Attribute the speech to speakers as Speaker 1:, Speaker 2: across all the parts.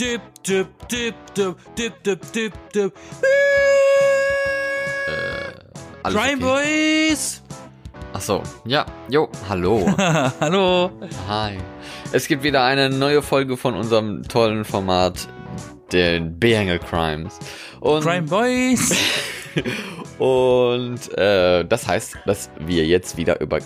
Speaker 1: Dip, dip, dip, dip, dip, dip, dip, dip.
Speaker 2: Alles
Speaker 1: Crime
Speaker 2: okay.
Speaker 1: Boys!
Speaker 2: Ach so, ja, jo, hallo.
Speaker 1: Hallo.
Speaker 2: Hi. Es gibt wieder eine neue Folge von unserem tollen Format, den Beangel Crimes. Und,
Speaker 1: Crime Boys!
Speaker 2: und äh, das heißt, dass wir jetzt wieder über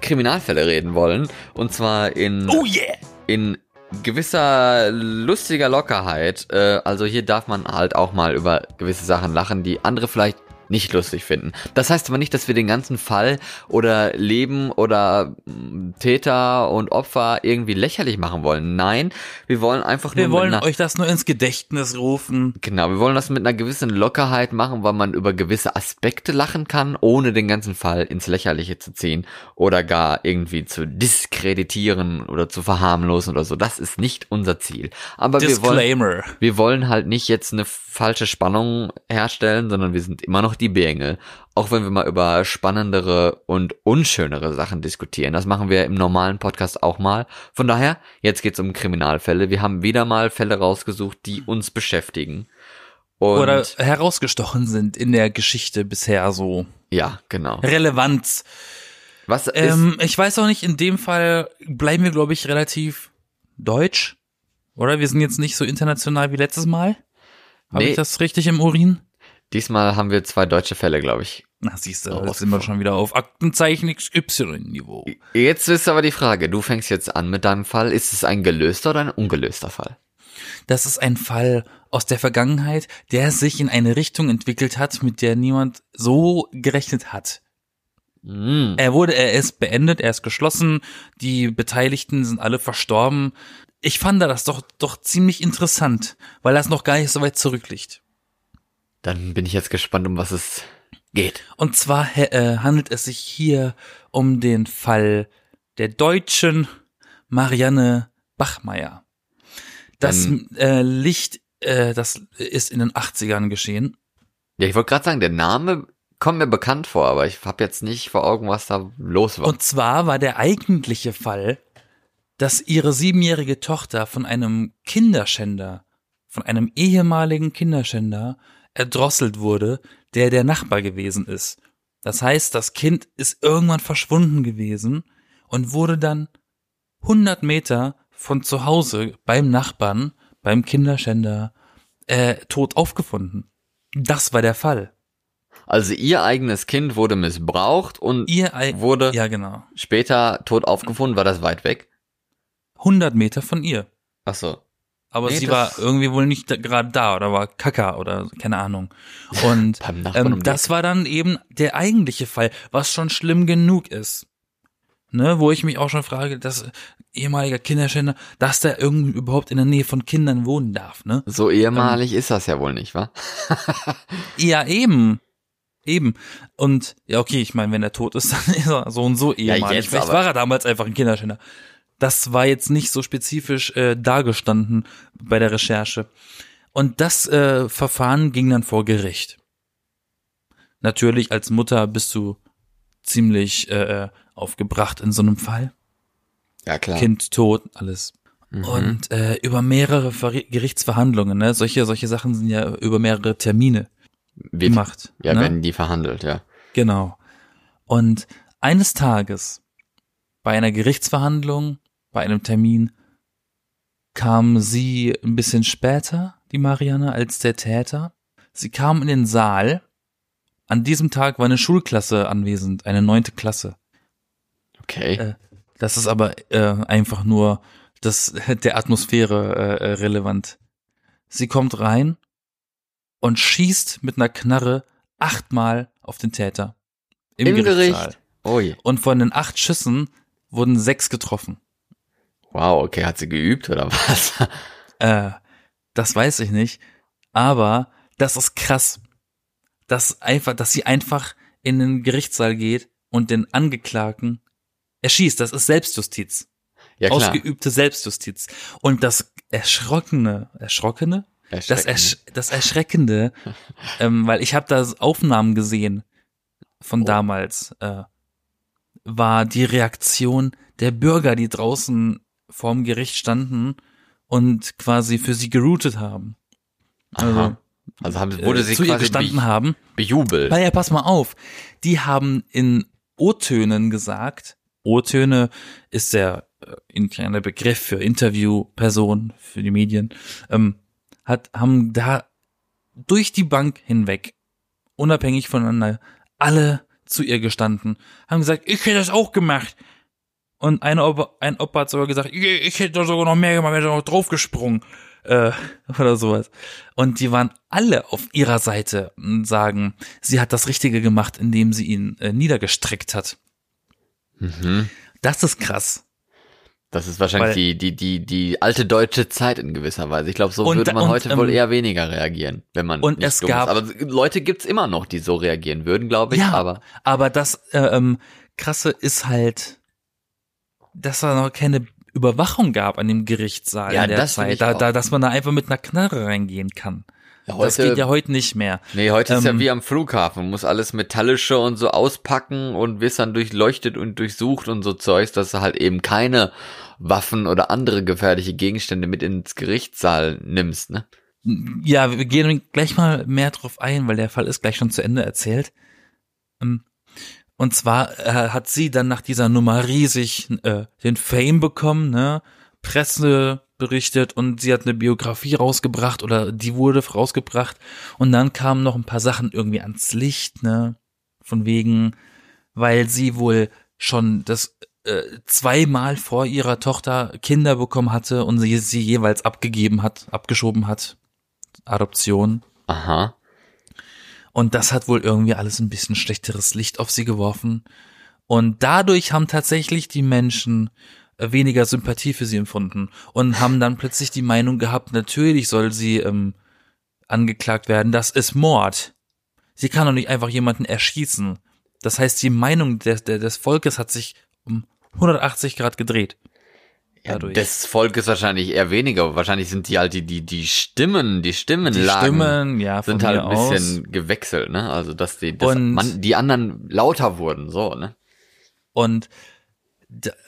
Speaker 2: Kriminalfälle reden wollen. Und zwar in,
Speaker 1: Oh yeah!
Speaker 2: in gewisser lustiger Lockerheit. Äh, also hier darf man halt auch mal über gewisse Sachen lachen, die andere vielleicht nicht lustig finden. Das heißt aber nicht, dass wir den ganzen Fall oder Leben oder mh, Täter und Opfer irgendwie lächerlich machen wollen. Nein, wir wollen einfach
Speaker 1: Wir
Speaker 2: nur
Speaker 1: wollen
Speaker 2: mit einer,
Speaker 1: euch das nur ins Gedächtnis rufen.
Speaker 2: genau, wir wollen das mit einer gewissen Lockerheit machen, weil man über gewisse Aspekte lachen kann, ohne den ganzen Fall ins Lächerliche zu ziehen oder gar irgendwie zu diskreditieren oder zu verharmlosen oder so. Das ist nicht unser Ziel. Aber wir wollen
Speaker 1: Disclaimer.
Speaker 2: wir wollen halt nicht jetzt eine falsche Spannung herstellen, sondern wir sind immer noch die Bengel. Auch wenn wir mal über spannendere und unschönere Sachen diskutieren. Das machen wir im normalen Podcast auch mal. Von daher, jetzt geht's um Kriminalfälle. Wir haben wieder mal Fälle rausgesucht, die uns beschäftigen. Und
Speaker 1: Oder herausgestochen sind in der Geschichte bisher so.
Speaker 2: ja, genau.
Speaker 1: Relevanz.
Speaker 2: Was ist
Speaker 1: Ähm, ich weiß auch nicht, in dem Fall bleiben wir, glaube ich, relativ deutsch. Oder? Wir sind jetzt nicht so international wie letztes Mal. Habe
Speaker 2: Nee.
Speaker 1: ich das richtig im Urin?
Speaker 2: Diesmal haben wir zwei deutsche Fälle, glaube ich.
Speaker 1: Na, siehst du,
Speaker 2: Oh,
Speaker 1: jetzt sind wir schon wieder auf Aktenzeichen XY-Niveau.
Speaker 2: Jetzt ist aber die Frage, du fängst jetzt an mit deinem Fall. Ist es ein gelöster oder ein ungelöster Fall?
Speaker 1: Das ist ein Fall aus der Vergangenheit, der sich in eine Richtung entwickelt hat, mit der niemand so gerechnet hat.
Speaker 2: Hm.
Speaker 1: Er wurde, er ist beendet, er ist geschlossen, die Beteiligten sind alle verstorben. Ich fand das doch, doch ziemlich interessant, weil das noch gar nicht so weit zurückliegt.
Speaker 2: Dann bin ich jetzt gespannt, um was es geht.
Speaker 1: Und zwar äh, handelt es sich hier um den Fall der deutschen Marianne Bachmeier. Das
Speaker 2: Dann-
Speaker 1: äh, Licht, äh, das ist in den 80ern geschehen.
Speaker 2: Ja, ich wollte gerade sagen, der Name kommt mir bekannt vor, aber ich habe jetzt nicht vor Augen, was da los war.
Speaker 1: Und zwar war der eigentliche Fall, dass ihre siebenjährige Tochter von einem Kinderschänder, von einem ehemaligen Kinderschänder erdrosselt wurde, der der Nachbar gewesen ist. Das heißt, das Kind ist irgendwann verschwunden gewesen und wurde dann 100 Meter von zu Hause beim Nachbarn, beim Kinderschänder, äh, tot aufgefunden. Das war der Fall.
Speaker 2: also ihr eigenes Kind wurde missbraucht und wurde
Speaker 1: ja genau.
Speaker 2: später tot aufgefunden. War das weit weg?
Speaker 1: 100 Meter von ihr.
Speaker 2: Ach so.
Speaker 1: Aber
Speaker 2: Nee,
Speaker 1: sie war irgendwie wohl nicht da- gerade da oder war Kaka oder keine Ahnung. Und ähm, das war dann eben der eigentliche Fall, was schon schlimm genug ist. Ne, wo ich mich auch schon frage, dass ehemaliger Kinderschänder, dass der irgendwie überhaupt in der Nähe von Kindern wohnen darf, ne?
Speaker 2: So ehemalig ist das ja wohl nicht, wa?
Speaker 1: Ja, eben. Eben. Und ja, okay, ich meine, wenn er tot ist, dann ist er so und so ehemalig.
Speaker 2: jetzt
Speaker 1: Vielleicht war er damals einfach ein Kinderschänder. Das war jetzt nicht so spezifisch äh, dargestanden bei der Recherche. Und das äh, Verfahren ging dann vor Gericht. Natürlich als Mutter bist du ziemlich äh, aufgebracht in so einem Fall.
Speaker 2: Ja, klar.
Speaker 1: Kind tot, alles.
Speaker 2: Mhm.
Speaker 1: Und äh, über mehrere Ver Gerichtsverhandlungen, ne? Solche, solche Sachen sind ja über mehrere Termine
Speaker 2: Wie,
Speaker 1: gemacht.
Speaker 2: ja,
Speaker 1: ne?
Speaker 2: werden die verhandelt, ja.
Speaker 1: Genau. Und eines Tages bei einer Gerichtsverhandlung, bei einem Termin, kam sie ein bisschen später, die Marianne, als der Täter. Sie kam in den Saal. An diesem Tag war eine Schulklasse anwesend, eine neunte Klasse.
Speaker 2: Okay.
Speaker 1: Äh, Das ist aber äh, einfach nur das der Atmosphäre äh, äh, relevant. Sie kommt rein und schießt mit einer Knarre achtmal auf den Täter im,
Speaker 2: Im
Speaker 1: Gerichtssaal.
Speaker 2: Gericht. Ui.
Speaker 1: Und von den acht Schüssen wurden sechs getroffen.
Speaker 2: Wow, okay, hat sie geübt oder was?
Speaker 1: Äh, das weiß ich nicht, aber das ist krass, dass einfach, dass sie einfach in den Gerichtssaal geht und den Angeklagten erschießt. Das ist Selbstjustiz.
Speaker 2: Ja, klar.
Speaker 1: ausgeübte Selbstjustiz. Und das Erschrockene, Erschrockene? Das. Ersch das Erschreckende, ähm, weil ich habe da Aufnahmen gesehen von
Speaker 2: Oh.
Speaker 1: damals, äh, war die Reaktion der Bürger, die draußen vorm Gericht standen und quasi für sie geroutet haben. Also,
Speaker 2: Aha. Also haben, wurde
Speaker 1: äh,
Speaker 2: sie
Speaker 1: zu ihr
Speaker 2: quasi
Speaker 1: gestanden
Speaker 2: be
Speaker 1: haben.
Speaker 2: bejubelt.
Speaker 1: Naja, pass mal auf. Die haben in O-Tönen gesagt, O-Töne ist der äh, interne Begriff für Interviewperson, für die Medien, ähm, hat, haben da durch die Bank hinweg, unabhängig voneinander, alle zu ihr gestanden, haben gesagt, ich hätte das auch gemacht. Und ein Opa, ein Opa hat sogar gesagt, ich, hätte da sogar noch mehr gemacht, wäre noch draufgesprungen. Äh, oder sowas. Und die waren alle auf ihrer Seite und sagen, sie hat das Richtige gemacht, indem sie ihn äh, niedergestreckt hat.
Speaker 2: Mhm.
Speaker 1: Das ist krass.
Speaker 2: Das ist wahrscheinlich
Speaker 1: Weil-
Speaker 2: die, die, die, die alte deutsche Zeit in gewisser Weise. Ich glaube, so
Speaker 1: Und
Speaker 2: würde man
Speaker 1: und,
Speaker 2: heute wohl
Speaker 1: ähm,
Speaker 2: eher weniger reagieren, wenn man
Speaker 1: und es gab-
Speaker 2: ist. Aber Leute gibt's immer noch, die so reagieren würden, glaube ich.
Speaker 1: ja,
Speaker 2: Aber
Speaker 1: aber das äh, ähm, Krasse ist halt, dass da noch keine Überwachung gab an dem Gerichtssaal
Speaker 2: Ja,
Speaker 1: in der Zeit, da, da, dass man da einfach mit einer Knarre reingehen kann.
Speaker 2: ja,
Speaker 1: das geht ja heute nicht mehr.
Speaker 2: nee, heute ist ja
Speaker 1: ähm,
Speaker 2: wie am Flughafen. Muss alles Metallische und so auspacken und wirst dann durchleuchtet und durchsucht und so Zeugs, dass du halt eben keine Waffen oder andere gefährliche Gegenstände mit ins Gerichtssaal nimmst, ne?
Speaker 1: Ja, wir gehen gleich mal mehr drauf ein, weil der Fall ist gleich schon zu Ende erzählt. Ähm, Und zwar äh, hat sie dann nach dieser Nummer riesig äh, den Fame bekommen, ne? Presse berichtet und sie hat eine Biografie rausgebracht oder die wurde rausgebracht und dann kamen noch ein paar Sachen irgendwie ans Licht, ne? Von wegen, weil sie wohl schon das äh, zweimal vor ihrer Tochter Kinder bekommen hatte und sie sie jeweils abgegeben hat, abgeschoben hat. Adoption.
Speaker 2: Aha.
Speaker 1: Und das hat wohl irgendwie alles ein bisschen schlechteres Licht auf sie geworfen. Und dadurch haben tatsächlich die Menschen äh, weniger Sympathie für sie empfunden und haben dann plötzlich die Meinung gehabt, natürlich soll sie ähm, angeklagt werden, das ist Mord. Sie kann doch nicht einfach jemanden erschießen. Das heißt, die Meinung des, des Volkes hat sich um 180 Grad gedreht.
Speaker 2: Ja,
Speaker 1: Dadurch.
Speaker 2: des Volkes wahrscheinlich eher weniger. Wahrscheinlich sind die halt die, die, die Stimmen, die
Speaker 1: Die
Speaker 2: Stimmenlagen
Speaker 1: Stimmen, ja, von
Speaker 2: sind halt ein
Speaker 1: aus.
Speaker 2: bisschen gewechselt, ne? Also, dass die, dass
Speaker 1: Und-
Speaker 2: man, die anderen lauter wurden, so, ne?
Speaker 1: Und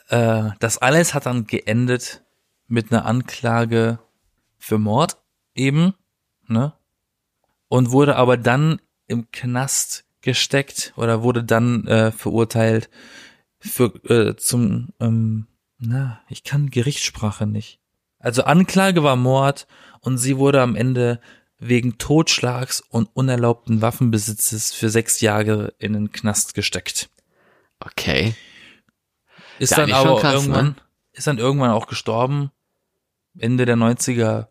Speaker 1: äh, das alles hat dann geendet mit einer Anklage für Mord eben, ne? Und wurde aber dann im Knast gesteckt oder wurde dann äh, verurteilt für äh, zum ähm, na, ich kann Gerichtssprache nicht. Also Anklage war Mord und sie wurde am Ende wegen Totschlags und unerlaubten Waffenbesitzes für sechs Jahre in den Knast gesteckt.
Speaker 2: Okay.
Speaker 1: Ist
Speaker 2: Ja,
Speaker 1: dann aber
Speaker 2: krass,
Speaker 1: irgendwann,
Speaker 2: ne?
Speaker 1: ist dann irgendwann auch gestorben. Ende der 90er.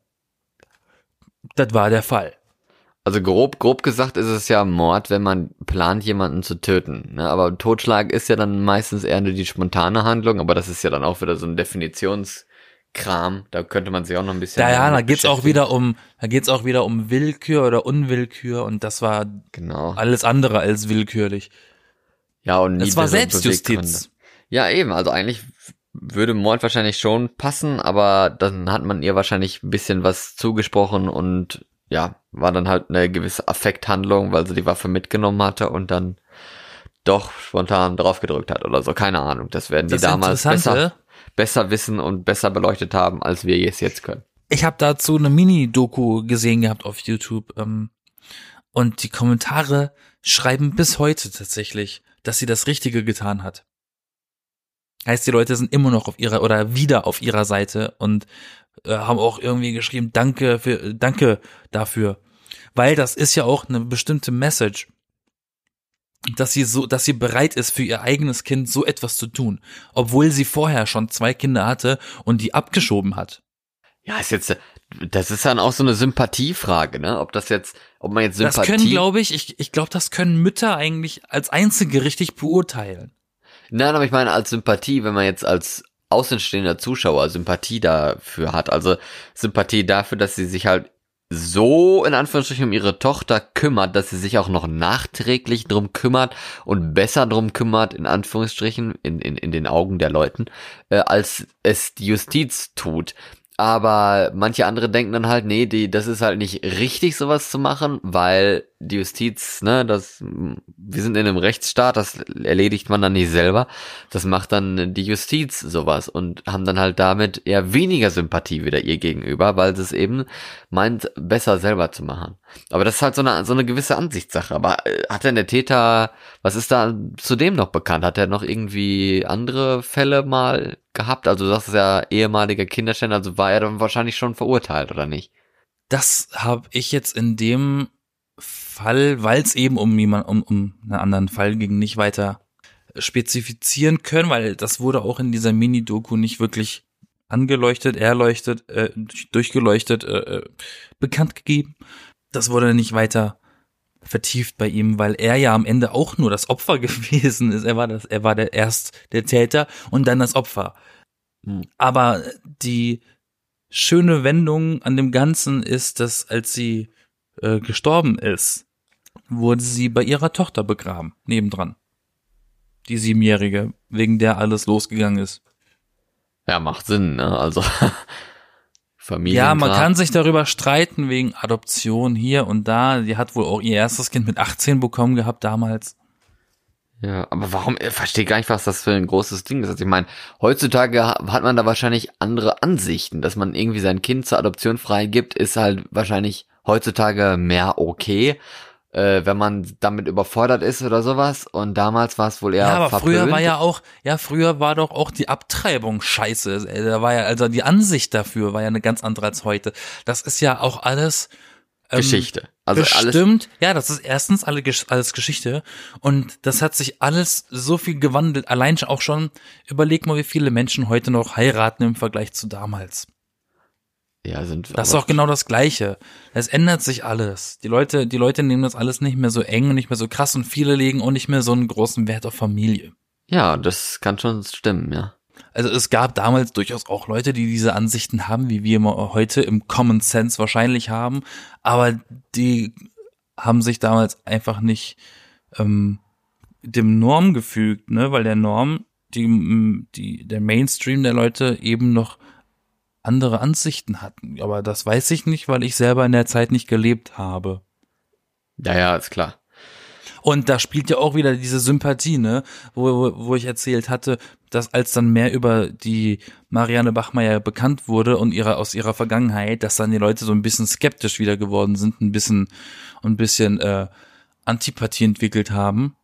Speaker 1: Das war der Fall.
Speaker 2: Also grob, grob gesagt ist es ja Mord, wenn man plant, jemanden zu töten. Ne? Aber Totschlag ist ja dann meistens eher nur die spontane Handlung, aber das ist ja dann auch wieder so ein Definitionskram. Da könnte man sich auch noch ein bisschen.
Speaker 1: Da, ja, da geht's auch wieder um, da geht's auch wieder um Willkür oder Unwillkür und das war
Speaker 2: Genau.
Speaker 1: alles andere als willkürlich.
Speaker 2: Ja, und
Speaker 1: Das war
Speaker 2: niedere
Speaker 1: Selbstjustiz.
Speaker 2: Ja, eben. Also eigentlich würde Mord wahrscheinlich schon passen, aber dann hat man ihr wahrscheinlich ein bisschen was zugesprochen und ja, war dann halt eine gewisse Affekthandlung, weil sie die Waffe mitgenommen hatte und dann doch spontan draufgedrückt hat oder so. Keine Ahnung. Das werden die
Speaker 1: Das
Speaker 2: damals besser, besser wissen und besser beleuchtet haben, als wir es jetzt können.
Speaker 1: ich habe dazu eine Mini-Doku gesehen gehabt auf YouTube ähm, und die Kommentare schreiben bis heute tatsächlich, dass sie das Richtige getan hat. Heißt, die Leute sind immer noch auf ihrer oder wieder auf ihrer Seite und äh, haben auch irgendwie geschrieben, danke für, äh, danke dafür. Weil das ist ja auch eine bestimmte Message, dass sie so, dass sie bereit ist, für ihr eigenes Kind so etwas zu tun, obwohl sie vorher schon zwei Kinder hatte und die abgeschoben hat.
Speaker 2: Ja, ist jetzt, das ist dann auch so eine Sympathiefrage, ne? Ob das jetzt, ob man jetzt Sympathie.
Speaker 1: Das können, glaube ich, ich, ich glaube, das können Mütter eigentlich als einzige richtig beurteilen.
Speaker 2: Nein, aber ich meine als Sympathie, wenn man jetzt als außenstehender Zuschauer Sympathie dafür hat, also Sympathie dafür, dass sie sich halt so in Anführungsstrichen um ihre Tochter kümmert, dass sie sich auch noch nachträglich drum kümmert und besser drum kümmert, in Anführungsstrichen, in, in, in den Augen der Leuten, äh, als es die Justiz tut. Aber manche andere denken dann halt, nee, die, das ist halt nicht richtig, sowas zu machen, weil die Justiz, ne, das, wir sind in einem Rechtsstaat, das erledigt man dann nicht selber. Das macht dann die Justiz sowas und haben dann halt damit eher weniger Sympathie wieder ihr gegenüber, weil sie es eben meint, besser selber zu machen. Aber das ist halt so eine, so eine gewisse Ansichtssache. Aber äh, hat denn der Täter, was ist da zudem noch bekannt? Hat er noch irgendwie andere Fälle mal gehabt? Also sagst es ja ehemaliger Kinderständer, also war er dann wahrscheinlich schon verurteilt, oder nicht?
Speaker 1: Das habe ich jetzt in dem Fall, weil es eben um jemand, um, um einen anderen Fall ging, nicht weiter spezifizieren können, weil das wurde auch in dieser Mini-Doku nicht wirklich angeleuchtet, erleuchtet, äh, durchgeleuchtet, äh, äh, bekannt gegeben. Das wurde nicht weiter vertieft bei ihm, weil er ja am Ende auch nur das Opfer gewesen ist. Er war das, er war der erst der Täter und dann das Opfer. Hm. Aber die schöne Wendung an dem Ganzen ist, dass als sie äh, gestorben ist, wurde sie bei ihrer Tochter begraben, nebendran. Die Siebenjährige, wegen der alles losgegangen ist.
Speaker 2: Ja, macht Sinn, ne? Also
Speaker 1: Familie. Ja, man kann sich darüber streiten wegen Adoption hier und da. Die hat wohl auch ihr erstes Kind mit 18 bekommen gehabt damals.
Speaker 2: Ja, aber warum, ich verstehe gar nicht, was das für ein großes Ding ist. Also ich meine, heutzutage hat man da wahrscheinlich andere Ansichten, dass man irgendwie sein Kind zur Adoption freigibt, ist halt wahrscheinlich heutzutage mehr okay äh, wenn man damit überfordert ist oder sowas. Und damals war es wohl eher.
Speaker 1: Ja, aber
Speaker 2: verpönt.
Speaker 1: früher war ja auch, ja, früher war doch auch die Abtreibung scheiße. Da war ja, also die Ansicht dafür war ja eine ganz andere als heute. Das ist ja auch alles.
Speaker 2: Ähm, Geschichte.
Speaker 1: Also bestimmt, alles ja, das ist erstens alle, alles Geschichte und das hat sich alles so viel gewandelt. Allein auch schon, überleg mal, wie viele Menschen heute noch heiraten im Vergleich zu damals.
Speaker 2: Ja, sind
Speaker 1: Das ist auch genau das Gleiche. Es ändert sich alles. Die Leute, die Leute nehmen das alles nicht mehr so eng und nicht mehr so krass und viele legen auch nicht mehr so einen großen Wert auf Familie.
Speaker 2: Ja, das kann schon stimmen, ja.
Speaker 1: Also es gab damals durchaus auch Leute, die diese Ansichten haben, wie wir heute im Common Sense wahrscheinlich haben, aber die haben sich damals einfach nicht ähm, dem Norm gefügt, ne, weil der Norm, die, die, der Mainstream der Leute eben noch andere Ansichten hatten. Aber das weiß ich nicht, weil ich selber in der Zeit nicht gelebt habe.
Speaker 2: Ja, ja, ist klar.
Speaker 1: Und da spielt ja auch wieder diese Sympathie, ne, wo, wo, wo ich erzählt hatte, dass als dann mehr über die Marianne Bachmeier bekannt wurde und ihre aus ihrer Vergangenheit, dass dann die Leute so ein bisschen skeptisch wieder geworden sind, ein bisschen ein bisschen äh, Antipathie entwickelt haben.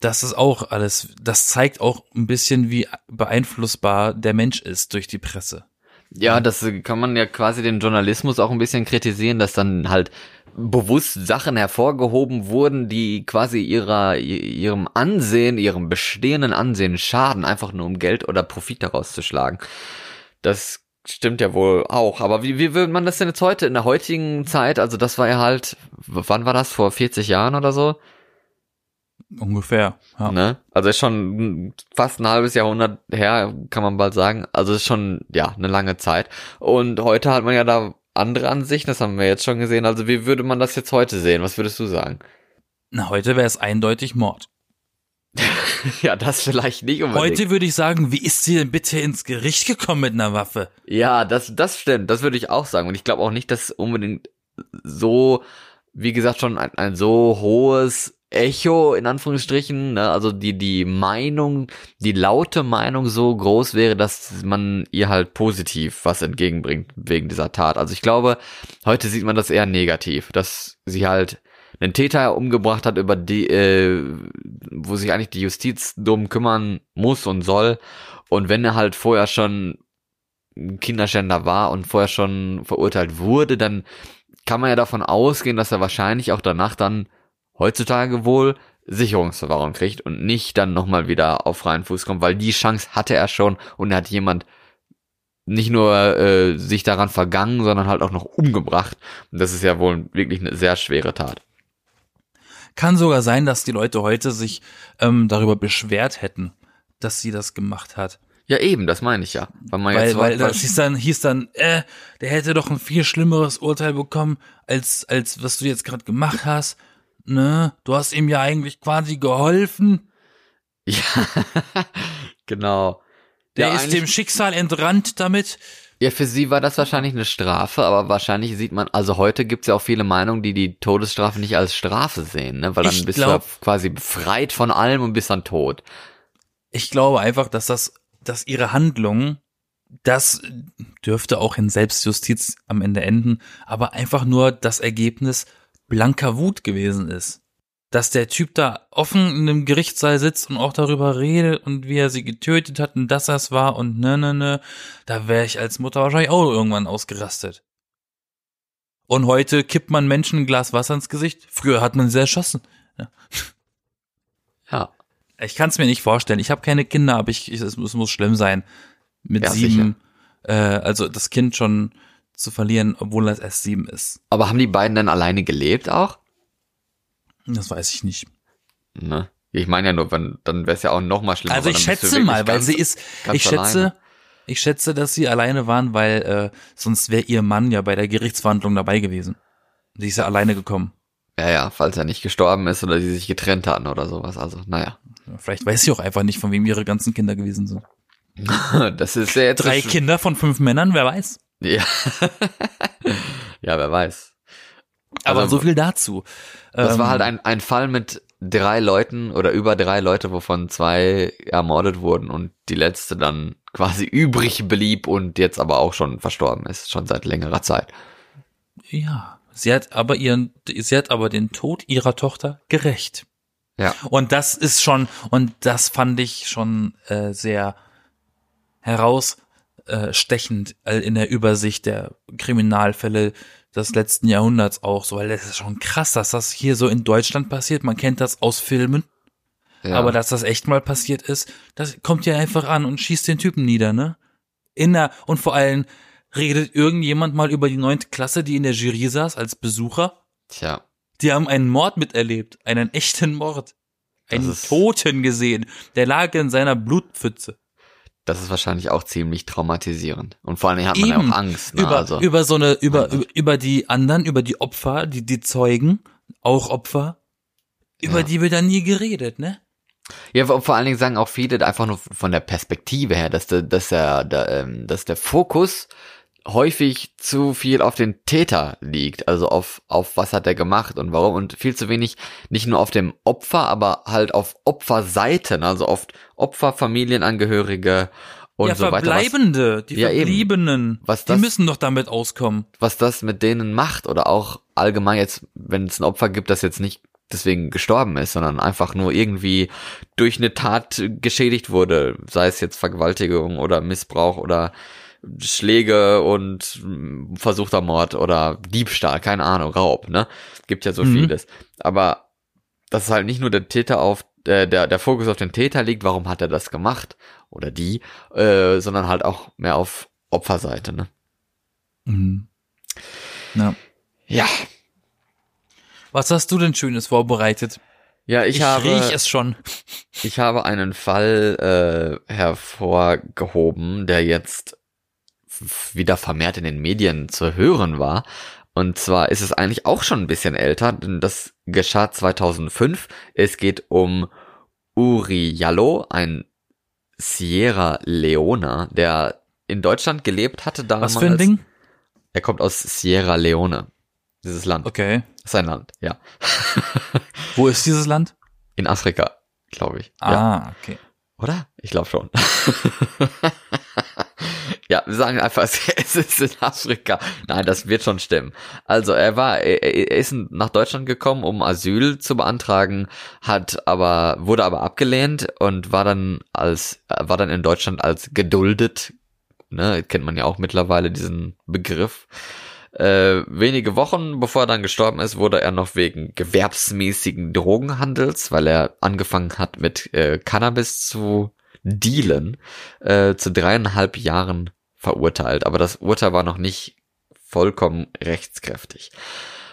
Speaker 1: Das ist auch alles, das zeigt auch ein bisschen, wie beeinflussbar der Mensch ist durch die Presse.
Speaker 2: Ja, das kann man ja quasi den Journalismus auch ein bisschen kritisieren, dass dann halt bewusst Sachen hervorgehoben wurden, die quasi ihrer, ihrem Ansehen, ihrem bestehenden Ansehen schaden, einfach nur um Geld oder Profit daraus zu schlagen. Das stimmt ja wohl auch. Aber wie, wie würde man das denn jetzt heute, in der heutigen Zeit, also das war ja halt, wann war das, vor 40 Jahren oder so?
Speaker 1: Ungefähr.
Speaker 2: Ja. Ne? Also ist schon fast ein halbes Jahrhundert her, kann man bald sagen. Also ist schon, ja, eine lange Zeit. Und heute hat man ja da andere Ansichten, das haben wir jetzt schon gesehen. Also wie würde man das jetzt heute sehen? Was würdest du sagen?
Speaker 1: Na, heute wäre es eindeutig Mord.
Speaker 2: ja, das vielleicht nicht
Speaker 1: unbedingt. Heute würde ich sagen, wie ist sie denn bitte ins Gericht gekommen mit einer Waffe?
Speaker 2: Ja, das, das stimmt. Das würde ich auch sagen. Und ich glaube auch nicht, dass unbedingt so, wie gesagt, schon ein, ein so hohes Echo in Anführungsstrichen, ne? also die die Meinung, die laute Meinung so groß wäre, dass man ihr halt positiv was entgegenbringt wegen dieser Tat. Also ich glaube, heute sieht man das eher negativ, dass sie halt einen Täter umgebracht hat, über die, äh, wo sich eigentlich die Justiz drum kümmern muss und soll. Und wenn er halt vorher schon Kinderschänder war und vorher schon verurteilt wurde, dann kann man ja davon ausgehen, dass er wahrscheinlich auch danach dann heutzutage wohl Sicherungsverwahrung kriegt und nicht dann nochmal wieder auf freien Fuß kommt, weil die Chance hatte er schon und er hat jemand nicht nur äh, sich daran vergangen, sondern halt auch noch umgebracht. Und das ist ja wohl wirklich eine sehr schwere Tat.
Speaker 1: Kann sogar sein, dass die Leute heute sich ähm, darüber beschwert hätten, dass sie das gemacht hat.
Speaker 2: Ja, eben, das meine ich ja.
Speaker 1: Weil, man weil, weil das hieß dann, hieß dann, äh, der hätte doch ein viel schlimmeres Urteil bekommen, als, als was du jetzt gerade gemacht hast ne, du hast ihm ja eigentlich quasi geholfen.
Speaker 2: Ja, genau.
Speaker 1: Der ja, ist dem Schicksal entrannt damit.
Speaker 2: Ja, für sie war das wahrscheinlich eine Strafe, aber wahrscheinlich sieht man, also heute gibt's ja auch viele Meinungen, die die Todesstrafe nicht als Strafe sehen, ne? weil dann
Speaker 1: Ich
Speaker 2: bist
Speaker 1: glaub-
Speaker 2: du ja quasi befreit von allem und bist dann tot.
Speaker 1: Ich glaube einfach, dass das, dass ihre Handlung, das dürfte auch in Selbstjustiz am Ende enden, aber einfach nur das Ergebnis blanker Wut gewesen ist. Dass der Typ da offen in einem Gerichtssaal sitzt und auch darüber redet und wie er sie getötet hat und dass das war und ne, ne, ne, da wäre ich als Mutter wahrscheinlich auch irgendwann ausgerastet. Und heute kippt man Menschen ein Glas Wasser ins Gesicht. Früher hat man sie erschossen.
Speaker 2: Ja.
Speaker 1: Ich kann es mir nicht vorstellen. Ich habe keine Kinder, aber ich, ich es, muss, es muss schlimm sein, mit
Speaker 2: Ja,
Speaker 1: sieben, äh, also das Kind schon zu verlieren, obwohl das erst sieben ist.
Speaker 2: Aber haben die beiden dann alleine gelebt auch?
Speaker 1: Das weiß ich nicht.
Speaker 2: Ne? Ich meine ja nur, wenn, dann wäre es ja auch noch mal schlimmer.
Speaker 1: Also ich schätze mal, weil
Speaker 2: ganz-
Speaker 1: sie ist, ich schätze,
Speaker 2: alleine.
Speaker 1: ich schätze, dass sie alleine waren, weil äh, sonst wäre ihr Mann ja bei der Gerichtsverhandlung dabei gewesen. Sie ist ja alleine gekommen.
Speaker 2: Ja, ja, falls er nicht gestorben ist oder sie sich getrennt hatten oder sowas. Also, naja.
Speaker 1: Vielleicht weiß sie auch einfach nicht, von wem ihre ganzen Kinder gewesen sind.
Speaker 2: Das ist ja jetzt.
Speaker 1: Drei Kinder von fünf Männern, wer weiß.
Speaker 2: Ja. ja, wer weiß.
Speaker 1: Aber
Speaker 2: Also-
Speaker 1: so viel dazu.
Speaker 2: Das
Speaker 1: Ähm,
Speaker 2: war halt ein, ein Fall mit drei Leuten oder über drei Leute, wovon zwei ermordet wurden und die letzte dann quasi übrig blieb und jetzt aber auch schon verstorben ist, schon seit längerer Zeit.
Speaker 1: Ja, sie hat aber ihren, sie hat aber den Tod ihrer Tochter gerecht.
Speaker 2: Ja.
Speaker 1: Und das ist schon, und das fand ich schon äh, sehr herausstechend äh, in der Übersicht der Kriminalfälle des letzten Jahrhunderts auch so, weil das ist schon krass, dass das hier so in Deutschland passiert. Man kennt das aus Filmen,
Speaker 2: Ja.
Speaker 1: aber dass das echt mal passiert ist, das kommt ja einfach an und schießt den Typen nieder, ne? In der, und vor allem redet irgendjemand mal über die neunte Klasse, die in der Jury saß als Besucher.
Speaker 2: Tja.
Speaker 1: Die haben einen Mord miterlebt, einen echten Mord. Einen Toten gesehen. Der lag in seiner Blutpfütze.
Speaker 2: Das ist wahrscheinlich auch ziemlich traumatisierend. Und vor allem hat man ja
Speaker 1: Eben.
Speaker 2: auch Angst. Ne?
Speaker 1: über,
Speaker 2: also,
Speaker 1: über so eine, über, über, über die anderen, über die Opfer, die, die Zeugen, auch Opfer, über
Speaker 2: Ja.
Speaker 1: die wird dann nie geredet, ne?
Speaker 2: ja, vor vor allen Dingen sagen auch viele einfach nur von der Perspektive her, dass der, dass der, der, ähm, dass der Fokus häufig zu viel auf den Täter liegt, also auf, auf was hat er gemacht und warum und viel zu wenig nicht nur auf dem Opfer, aber halt auf Opferseiten, also oft Opfer, Familienangehörige und
Speaker 1: ja,
Speaker 2: so weiter. Was,
Speaker 1: Verbleibende, die
Speaker 2: Ja, eben.
Speaker 1: Verbliebenen,
Speaker 2: Was
Speaker 1: die
Speaker 2: das-
Speaker 1: müssen doch damit auskommen.
Speaker 2: was das mit denen macht oder auch allgemein jetzt, wenn es ein Opfer gibt, das jetzt nicht deswegen gestorben ist, sondern einfach nur irgendwie durch eine Tat geschädigt wurde, sei es jetzt Vergewaltigung oder Missbrauch oder Schläge und mm, versuchter Mord oder Diebstahl, keine Ahnung, Raub, ne? Gibt ja so
Speaker 1: Mhm.
Speaker 2: vieles. Aber dass halt nicht nur der Täter auf äh, der der Fokus auf den Täter liegt, warum hat er das gemacht oder die, äh, sondern halt auch mehr auf Opferseite, ne?
Speaker 1: Mhm. Ja.
Speaker 2: Ja,
Speaker 1: Was hast du denn Schönes vorbereitet?
Speaker 2: ja, ich, habe
Speaker 1: riech es schon.
Speaker 2: Ich habe einen Fall äh, hervorgehoben, der jetzt wieder vermehrt in den Medien zu hören war. Und zwar ist es eigentlich auch schon ein bisschen älter, denn das geschah 2005. Es geht um Uri Jallo, ein Sierra Leona, der in Deutschland gelebt hatte damals.
Speaker 1: Was für ein Ding?
Speaker 2: Er kommt aus Sierra Leone, dieses Land.
Speaker 1: Okay.
Speaker 2: Sein Land, ja.
Speaker 1: Wo ist dieses Land?
Speaker 2: In Afrika, glaube ich. Ja.
Speaker 1: Ah, okay.
Speaker 2: Oder? Ich glaube schon. ja, wir sagen einfach, es ist in Afrika. Nein, das wird schon stimmen. Also er war, er, ist nach Deutschland gekommen, um Asyl zu beantragen, hat aber, wurde aber abgelehnt und war dann als, war dann in Deutschland als geduldet. Ne, kennt man ja auch mittlerweile diesen Begriff. Äh, wenige Wochen bevor er dann gestorben ist, wurde er noch wegen gewerbsmäßigen Drogenhandels, weil er angefangen hat mit äh, Cannabis zu dealen, äh, zu dreieinhalb Jahren verurteilt. Aber das Urteil war noch nicht vollkommen rechtskräftig.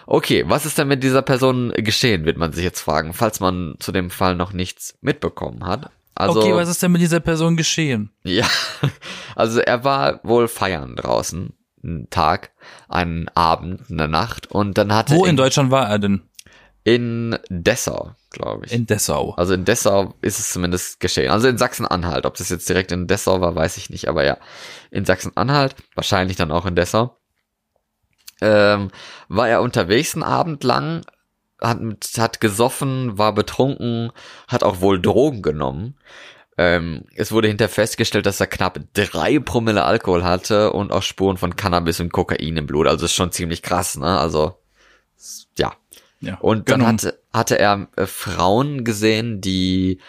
Speaker 2: Okay, was ist denn mit dieser Person geschehen, wird man sich jetzt fragen, falls man zu dem Fall noch nichts mitbekommen hat. Also,
Speaker 1: okay, was ist denn mit dieser Person geschehen?
Speaker 2: ja, also er war wohl feiern draußen, einen Tag, einen Abend, eine Nacht und dann hatte
Speaker 1: Wo in Deutschland war er denn?
Speaker 2: In Dessau, glaube ich.
Speaker 1: In Dessau.
Speaker 2: Also in Dessau ist es zumindest geschehen. Also in Sachsen-Anhalt. Ob das jetzt direkt in Dessau war, weiß ich nicht. Aber ja, in Sachsen-Anhalt, wahrscheinlich dann auch in Dessau, ähm, war er unterwegs einen Abend lang, hat, hat gesoffen, war betrunken, hat auch wohl Drogen genommen. Ähm, es wurde hinterher festgestellt, dass er knapp drei Promille Alkohol hatte und auch Spuren von Cannabis und Kokain im Blut. Also ist schon ziemlich krass, ne? Also ja,
Speaker 1: Ja,
Speaker 2: und
Speaker 1: genau.
Speaker 2: dann hatte, hatte er äh, Frauen gesehen, die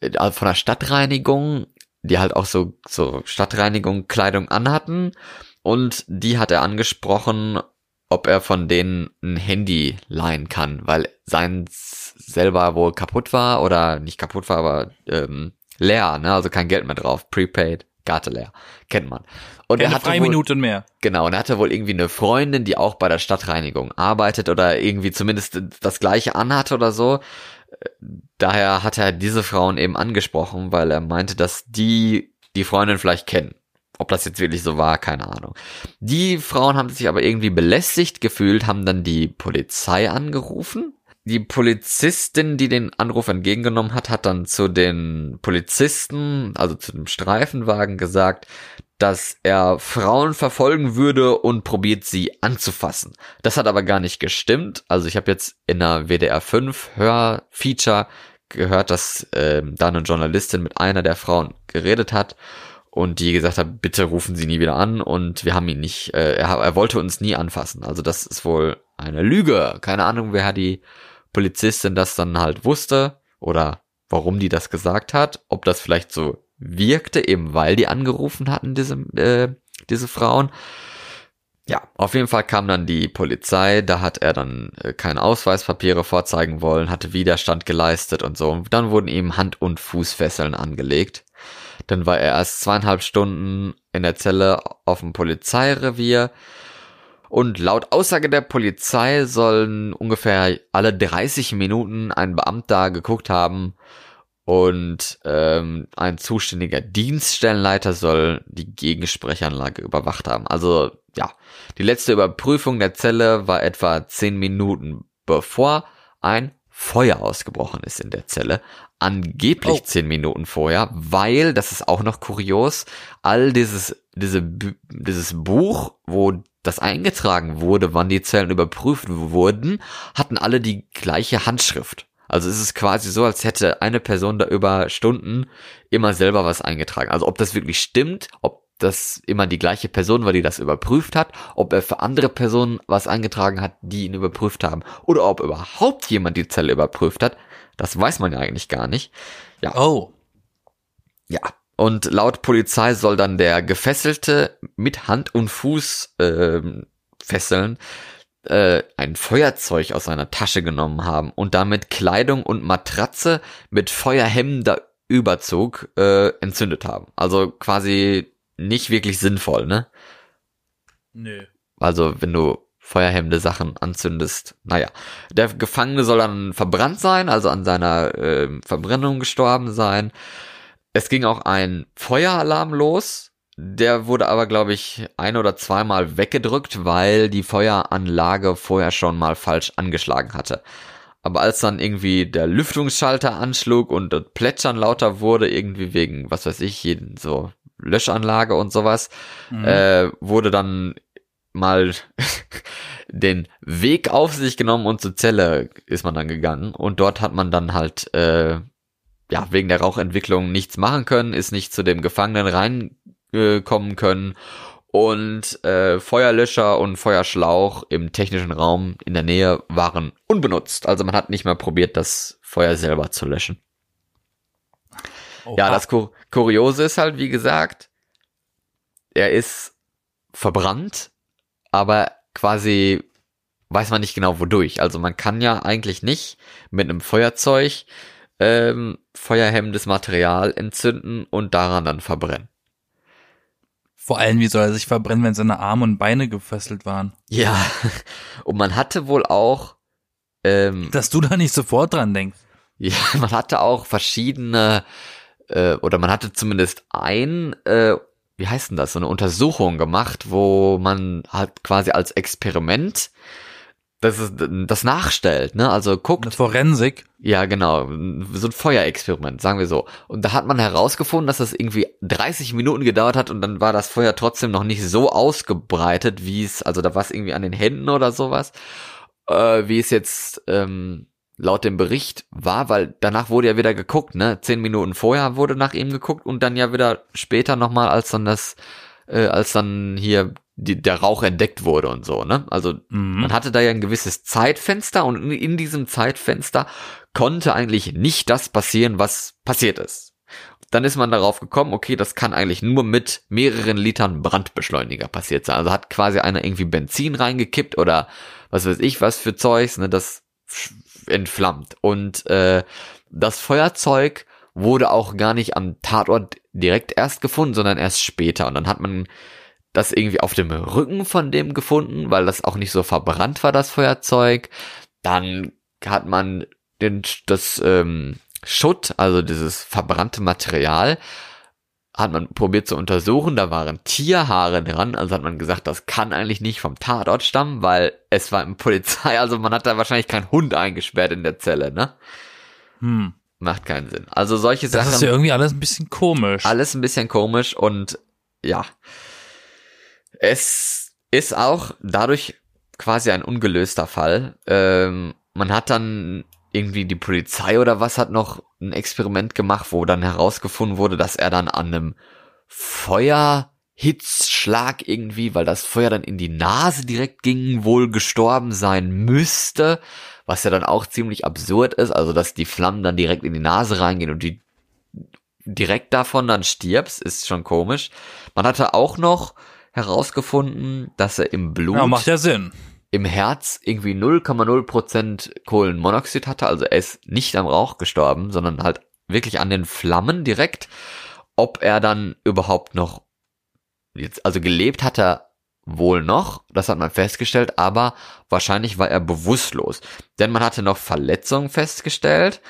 Speaker 2: äh, von der Stadtreinigung, die halt auch so, so Stadtreinigung Kleidung anhatten. Und die hat er angesprochen, ob er von denen ein Handy leihen kann, weil seins selber wohl kaputt war oder nicht kaputt war, aber ähm, leer, ne? Also kein Geld mehr drauf. Prepaid, Karte leer. Kennt man. Und
Speaker 1: Keine
Speaker 2: er hatte wohl,
Speaker 1: Freiminuten mehr.
Speaker 2: Genau, und er hatte wohl irgendwie eine Freundin, die auch bei der Stadtreinigung arbeitet oder irgendwie zumindest das gleiche anhatte oder so. Daher hat er diese Frauen eben angesprochen, weil er meinte, dass die die Freundin vielleicht kennen. Ob das jetzt wirklich so war, keine Ahnung. Die Frauen haben sich aber irgendwie belästigt gefühlt, haben dann die Polizei angerufen. Die Polizistin, die den Anruf entgegengenommen hat, hat dann zu den Polizisten, also zu dem Streifenwagen gesagt, dass er Frauen verfolgen würde und probiert sie anzufassen. Das hat aber gar nicht gestimmt. Also ich habe jetzt in der WDR 5 Hörfeature gehört, dass ähm, da eine Journalistin mit einer der Frauen geredet hat und die gesagt hat, bitte rufen Sie nie wieder an und wir haben ihn nicht, äh, er, er wollte uns nie anfassen. Also das ist wohl eine Lüge. Keine Ahnung, wer die Polizistin das dann halt wusste oder warum die das gesagt hat, ob das vielleicht so wirkte, eben weil die angerufen hatten, diese, äh, diese Frauen. Ja, auf jeden Fall kam dann die Polizei, da hat er dann äh, keine Ausweispapiere vorzeigen wollen, hatte Widerstand geleistet und so. Und dann wurden ihm Hand- und Fußfesseln angelegt. Dann war er erst zweieinhalb Stunden in der Zelle auf dem Polizeirevier. Und laut Aussage der Polizei sollen ungefähr alle 30 Minuten ein Beamter geguckt haben und ähm, ein zuständiger Dienststellenleiter soll die Gegensprechanlage überwacht haben. Also ja, die letzte Überprüfung der Zelle war etwa 10 Minuten bevor ein Feuer ausgebrochen ist in der Zelle. Angeblich
Speaker 1: Oh.
Speaker 2: 10 Minuten vorher, weil, das ist auch noch kurios, all dieses, diese, dieses Buch, wo das eingetragen wurde, wann die Zellen überprüft wurden, hatten alle die gleiche Handschrift. Also es ist quasi so, als hätte eine Person da über Stunden immer selber was eingetragen. Also ob das wirklich stimmt, ob das immer die gleiche Person war, die das überprüft hat, ob er für andere Personen was eingetragen hat, die ihn überprüft haben, oder ob überhaupt jemand die Zelle überprüft hat, das weiß man ja eigentlich gar nicht. Ja,
Speaker 1: Oh.
Speaker 2: ja. Und laut Polizei soll dann der Gefesselte mit Hand und Fuß ähm, fesseln äh, ein Feuerzeug aus seiner Tasche genommen haben und damit Kleidung und Matratze mit feuerhemmender Überzug äh, entzündet haben. Also quasi nicht wirklich sinnvoll, ne?
Speaker 1: Nö.
Speaker 2: Also wenn du feuerhemmende Sachen anzündest. Naja, der Gefangene soll dann verbrannt sein, also an seiner äh, Verbrennung gestorben sein. Es ging auch ein Feueralarm los. Der wurde aber, glaube ich, ein oder zweimal weggedrückt, weil die Feueranlage vorher schon mal falsch angeschlagen hatte. Aber als dann irgendwie der Lüftungsschalter anschlug und das Plätschern lauter wurde, irgendwie wegen, was weiß ich, jeden so Löschanlage und sowas,
Speaker 1: Mhm.
Speaker 2: äh, wurde dann mal den Weg auf sich genommen und zur Zelle ist man dann gegangen und dort hat man dann halt äh, ja wegen der Rauchentwicklung nichts machen können, ist nicht zu dem Gefangenen reinkommen können und äh, Feuerlöscher und Feuerschlauch im technischen Raum in der Nähe waren unbenutzt. Also man hat nicht mehr probiert, das Feuer selber zu löschen. Ja,
Speaker 1: Oha.
Speaker 2: das Kur Kuriose ist halt, wie gesagt, er ist verbrannt, aber quasi weiß man nicht genau wodurch. Also man kann ja eigentlich nicht mit einem Feuerzeug ähm, feuerhemmendes Material entzünden und daran dann verbrennen.
Speaker 1: Vor allem, wie soll er sich verbrennen, wenn seine Arme und Beine gefesselt waren?
Speaker 2: Ja, und man hatte wohl auch, ähm,
Speaker 1: Dass du da nicht sofort dran denkst.
Speaker 2: ja, man hatte auch verschiedene, äh, oder man hatte zumindest ein, äh, wie heißt denn das, so eine Untersuchung gemacht, wo man halt quasi als Experiment das ist das nachstellt, ne? Also guckt.
Speaker 1: Eine Forensik.
Speaker 2: Ja, genau. So ein Feuerexperiment, sagen wir so. Und da hat man herausgefunden, dass das irgendwie 30 Minuten gedauert hat und dann war das Feuer trotzdem noch nicht so ausgebreitet, wie es, also da war es irgendwie an den Händen oder sowas, äh, wie es jetzt ähm, laut dem Bericht war, weil danach wurde ja wieder geguckt, ne? Zehn Minuten vorher wurde nach ihm geguckt und dann ja wieder später nochmal, als dann das, äh, als dann hier die, der Rauch entdeckt wurde und so, ne? Also
Speaker 1: Mhm.
Speaker 2: man hatte da ja ein gewisses Zeitfenster und in, in diesem Zeitfenster konnte eigentlich nicht das passieren, was passiert ist. Dann ist man darauf gekommen, okay, das kann eigentlich nur mit mehreren Litern Brandbeschleuniger passiert sein. Also hat quasi einer irgendwie Benzin reingekippt oder was weiß ich was für Zeugs, ne, das entflammt. Und äh, das Feuerzeug wurde auch gar nicht am Tatort direkt erst gefunden, sondern erst später. Und dann hat man das irgendwie auf dem Rücken von dem gefunden, weil das auch nicht so verbrannt war, das Feuerzeug. Dann hat man den, das ähm, Schutt, also dieses verbrannte Material, hat man probiert zu untersuchen. Da waren Tierhaare dran. Also hat man gesagt, das kann eigentlich nicht vom Tatort stammen, weil es war im Polizei. Also man hat da wahrscheinlich keinen Hund eingesperrt in der Zelle, ne?
Speaker 1: Hm.
Speaker 2: Macht keinen Sinn. Also solche
Speaker 1: Das
Speaker 2: Sachen
Speaker 1: ist ja irgendwie alles ein bisschen komisch.
Speaker 2: alles ein bisschen komisch und ja. Es ist auch dadurch quasi ein ungelöster Fall. Ähm, man hat dann irgendwie die Polizei oder was hat noch ein Experiment gemacht, wo dann herausgefunden wurde, dass er dann an einem Feuerhitzschlag irgendwie, weil das Feuer dann in die Nase direkt ging, wohl gestorben sein müsste, was ja dann auch ziemlich absurd ist, also dass die Flammen dann direkt in die Nase reingehen und die direkt davon dann stirbst, ist schon komisch. Man hatte auch noch herausgefunden, dass er im Blut,
Speaker 1: ja, macht ja Sinn.
Speaker 2: im Herz irgendwie 0,0% Kohlenmonoxid hatte. Also er ist nicht am Rauch gestorben, sondern halt wirklich an den Flammen direkt. Ob er dann überhaupt noch, jetzt, also gelebt hat er wohl noch, das hat man festgestellt, aber wahrscheinlich war er bewusstlos. Denn man hatte noch Verletzungen festgestellt.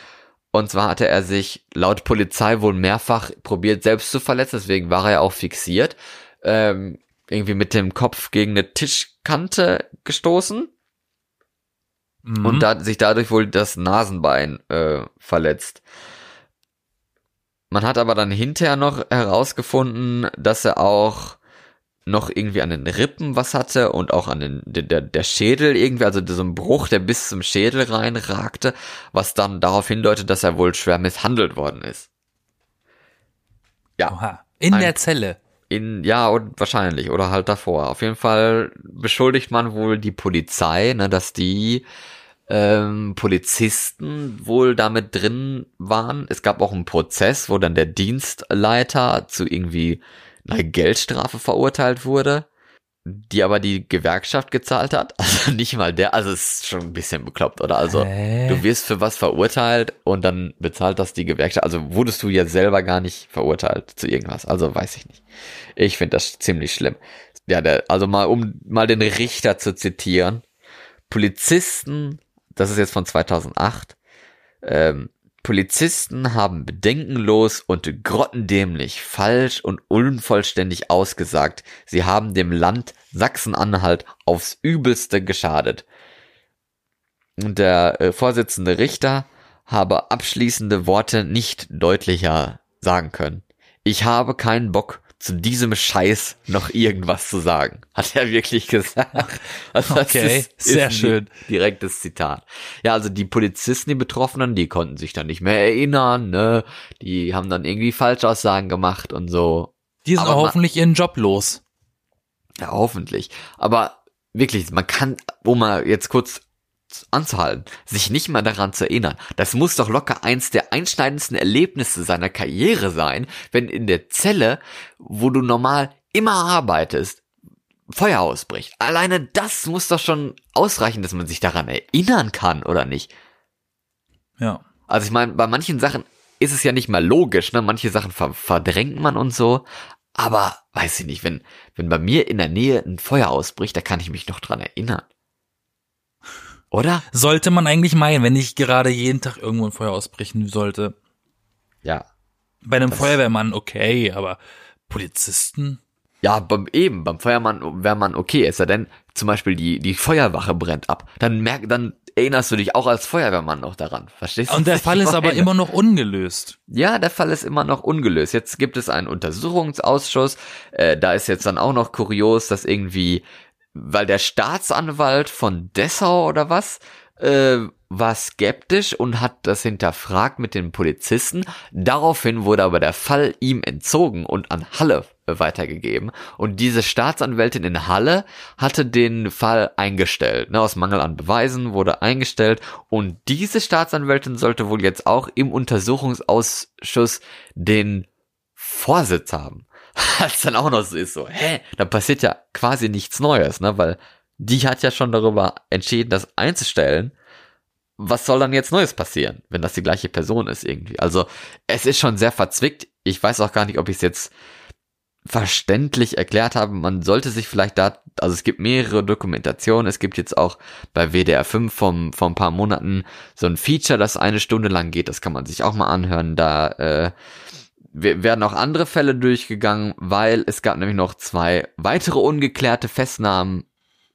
Speaker 2: Und zwar hatte er sich laut Polizei wohl mehrfach probiert, selbst zu verletzen, deswegen war er auch fixiert. Ähm, irgendwie mit dem Kopf gegen eine Tischkante gestoßen
Speaker 1: Mhm.
Speaker 2: und da, sich dadurch wohl das Nasenbein äh, verletzt. Man hat aber dann hinterher noch herausgefunden, dass er auch noch irgendwie an den Rippen was hatte und auch an den der, der- Schädel irgendwie, also so ein Bruch, der bis zum Schädel reinragte, was dann darauf hindeutet, dass er wohl schwer misshandelt worden ist. Ja,
Speaker 1: Oha. In
Speaker 2: Ein-
Speaker 1: der Zelle.
Speaker 2: In, ja, und wahrscheinlich, oder halt davor. Auf jeden Fall beschuldigt man wohl die Polizei, ne, dass die ähm, Polizisten wohl damit drin waren. Es gab auch einen Prozess, wo dann der Dienstleiter zu irgendwie einer Geldstrafe verurteilt wurde, die aber die Gewerkschaft gezahlt hat. Also nicht mal der, also es ist schon ein bisschen bekloppt, oder? Also
Speaker 1: Hä?
Speaker 2: du wirst für was verurteilt und dann bezahlt das die Gewerkschaft. Also wurdest du ja selber gar nicht verurteilt zu irgendwas. Also weiß ich nicht. Ich finde das ziemlich schlimm. Ja, der, also mal, um mal den Richter zu zitieren. Polizisten, das ist jetzt von 2008, ähm, Polizisten haben bedenkenlos und grottendämlich falsch und unvollständig ausgesagt. Sie haben dem Land Sachsen-Anhalt aufs übelste geschadet. Und der äh, Vorsitzende Richter habe abschließende Worte nicht deutlicher sagen können. Ich habe keinen Bock, zu diesem Scheiß noch irgendwas zu sagen. Hat er wirklich gesagt. Also das
Speaker 1: Okay, sehr
Speaker 2: ein
Speaker 1: schön.
Speaker 2: Direktes Zitat. Ja, also die Polizisten, die Betroffenen, die konnten sich dann nicht mehr erinnern, ne? Die haben dann irgendwie Falschaussagen gemacht und so.
Speaker 1: Die sind hoffentlich ihren Job los.
Speaker 2: Ja, hoffentlich. Aber wirklich, man kann, um mal jetzt kurz anzuhalten, sich nicht mal daran zu erinnern. Das muss doch locker eins der einschneidendsten Erlebnisse seiner Karriere sein, wenn in der Zelle, wo du normal immer arbeitest, Feuer ausbricht. Alleine das muss doch schon ausreichen, dass man sich daran erinnern kann, oder nicht?
Speaker 1: Ja.
Speaker 2: Also ich meine, bei manchen Sachen ist es ja nicht mal logisch, ne? Manche Sachen ver verdrängt man und so. Aber weiß ich nicht, wenn, wenn bei mir in der Nähe ein Feuer ausbricht, da kann ich mich noch dran erinnern. Oder?
Speaker 1: Sollte man eigentlich meinen, wenn nicht gerade jeden Tag irgendwo ein Feuer ausbrechen sollte.
Speaker 2: Ja.
Speaker 1: Bei einem Feuerwehrmann okay, aber Polizisten?
Speaker 2: Ja, beim, eben, beim Feuermann, Wehrmann okay, ist er denn zum Beispiel die, die Feuerwache brennt ab, dann merk, dann erinnerst du dich auch als Feuerwehrmann noch daran. Verstehst du?
Speaker 1: Und der Fall ist aber
Speaker 2: meine?
Speaker 1: immer noch ungelöst.
Speaker 2: Ja, der Fall ist immer noch ungelöst. Jetzt gibt es einen Untersuchungsausschuss. Äh, da ist jetzt dann auch noch kurios, dass irgendwie, weil der Staatsanwalt von Dessau oder was, äh, war skeptisch und hat das hinterfragt mit den Polizisten. Daraufhin wurde aber der Fall ihm entzogen und an Halle weitergegeben. Und diese Staatsanwältin in Halle hatte den Fall eingestellt. Ne, aus Mangel an Beweisen wurde eingestellt. Und diese Staatsanwältin sollte wohl jetzt auch im Untersuchungsausschuss den Vorsitz haben. Was dann auch noch so ist, so, hä, da passiert ja quasi nichts Neues, ne, weil die hat ja schon darüber entschieden, das einzustellen. Was soll dann jetzt Neues passieren, wenn das die gleiche Person ist irgendwie? Also, es ist schon sehr verzwickt. Ich weiß auch gar nicht, ob ich es jetzt verständlich erklärt habe. Man sollte sich vielleicht da, also es gibt mehrere Dokumentationen. Es gibt jetzt auch bei WDR 5 vom, vor ein paar Monaten so ein Feature, das eine Stunde lang geht. Das kann man sich auch mal anhören. Da, äh, wir werden auch andere Fälle durchgegangen, weil es gab nämlich noch zwei weitere ungeklärte Festnahmen,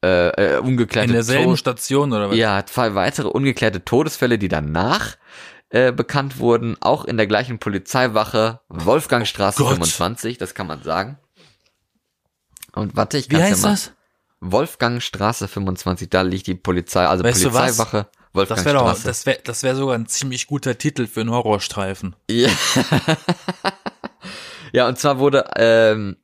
Speaker 2: äh, äh ungeklärte
Speaker 1: In derselben
Speaker 2: Tod-
Speaker 1: Station oder was?
Speaker 2: ja, zwei weitere ungeklärte Todesfälle, die danach äh, bekannt wurden, auch in der gleichen Polizeiwache, Wolfgangstraße
Speaker 1: Oh Gott.
Speaker 2: 25, das kann man sagen. Und warte, ich
Speaker 1: Wie
Speaker 2: kann's
Speaker 1: heißt
Speaker 2: ja mal.
Speaker 1: das?
Speaker 2: Wolfgangstraße 25, da liegt die Polizei, also
Speaker 1: Weißt?
Speaker 2: Polizeiwache,
Speaker 1: Das wäre doch, das wäre, das wäre sogar ein ziemlich guter Titel für einen Horrorstreifen.
Speaker 2: Ja. ja, und zwar wurde, ähm,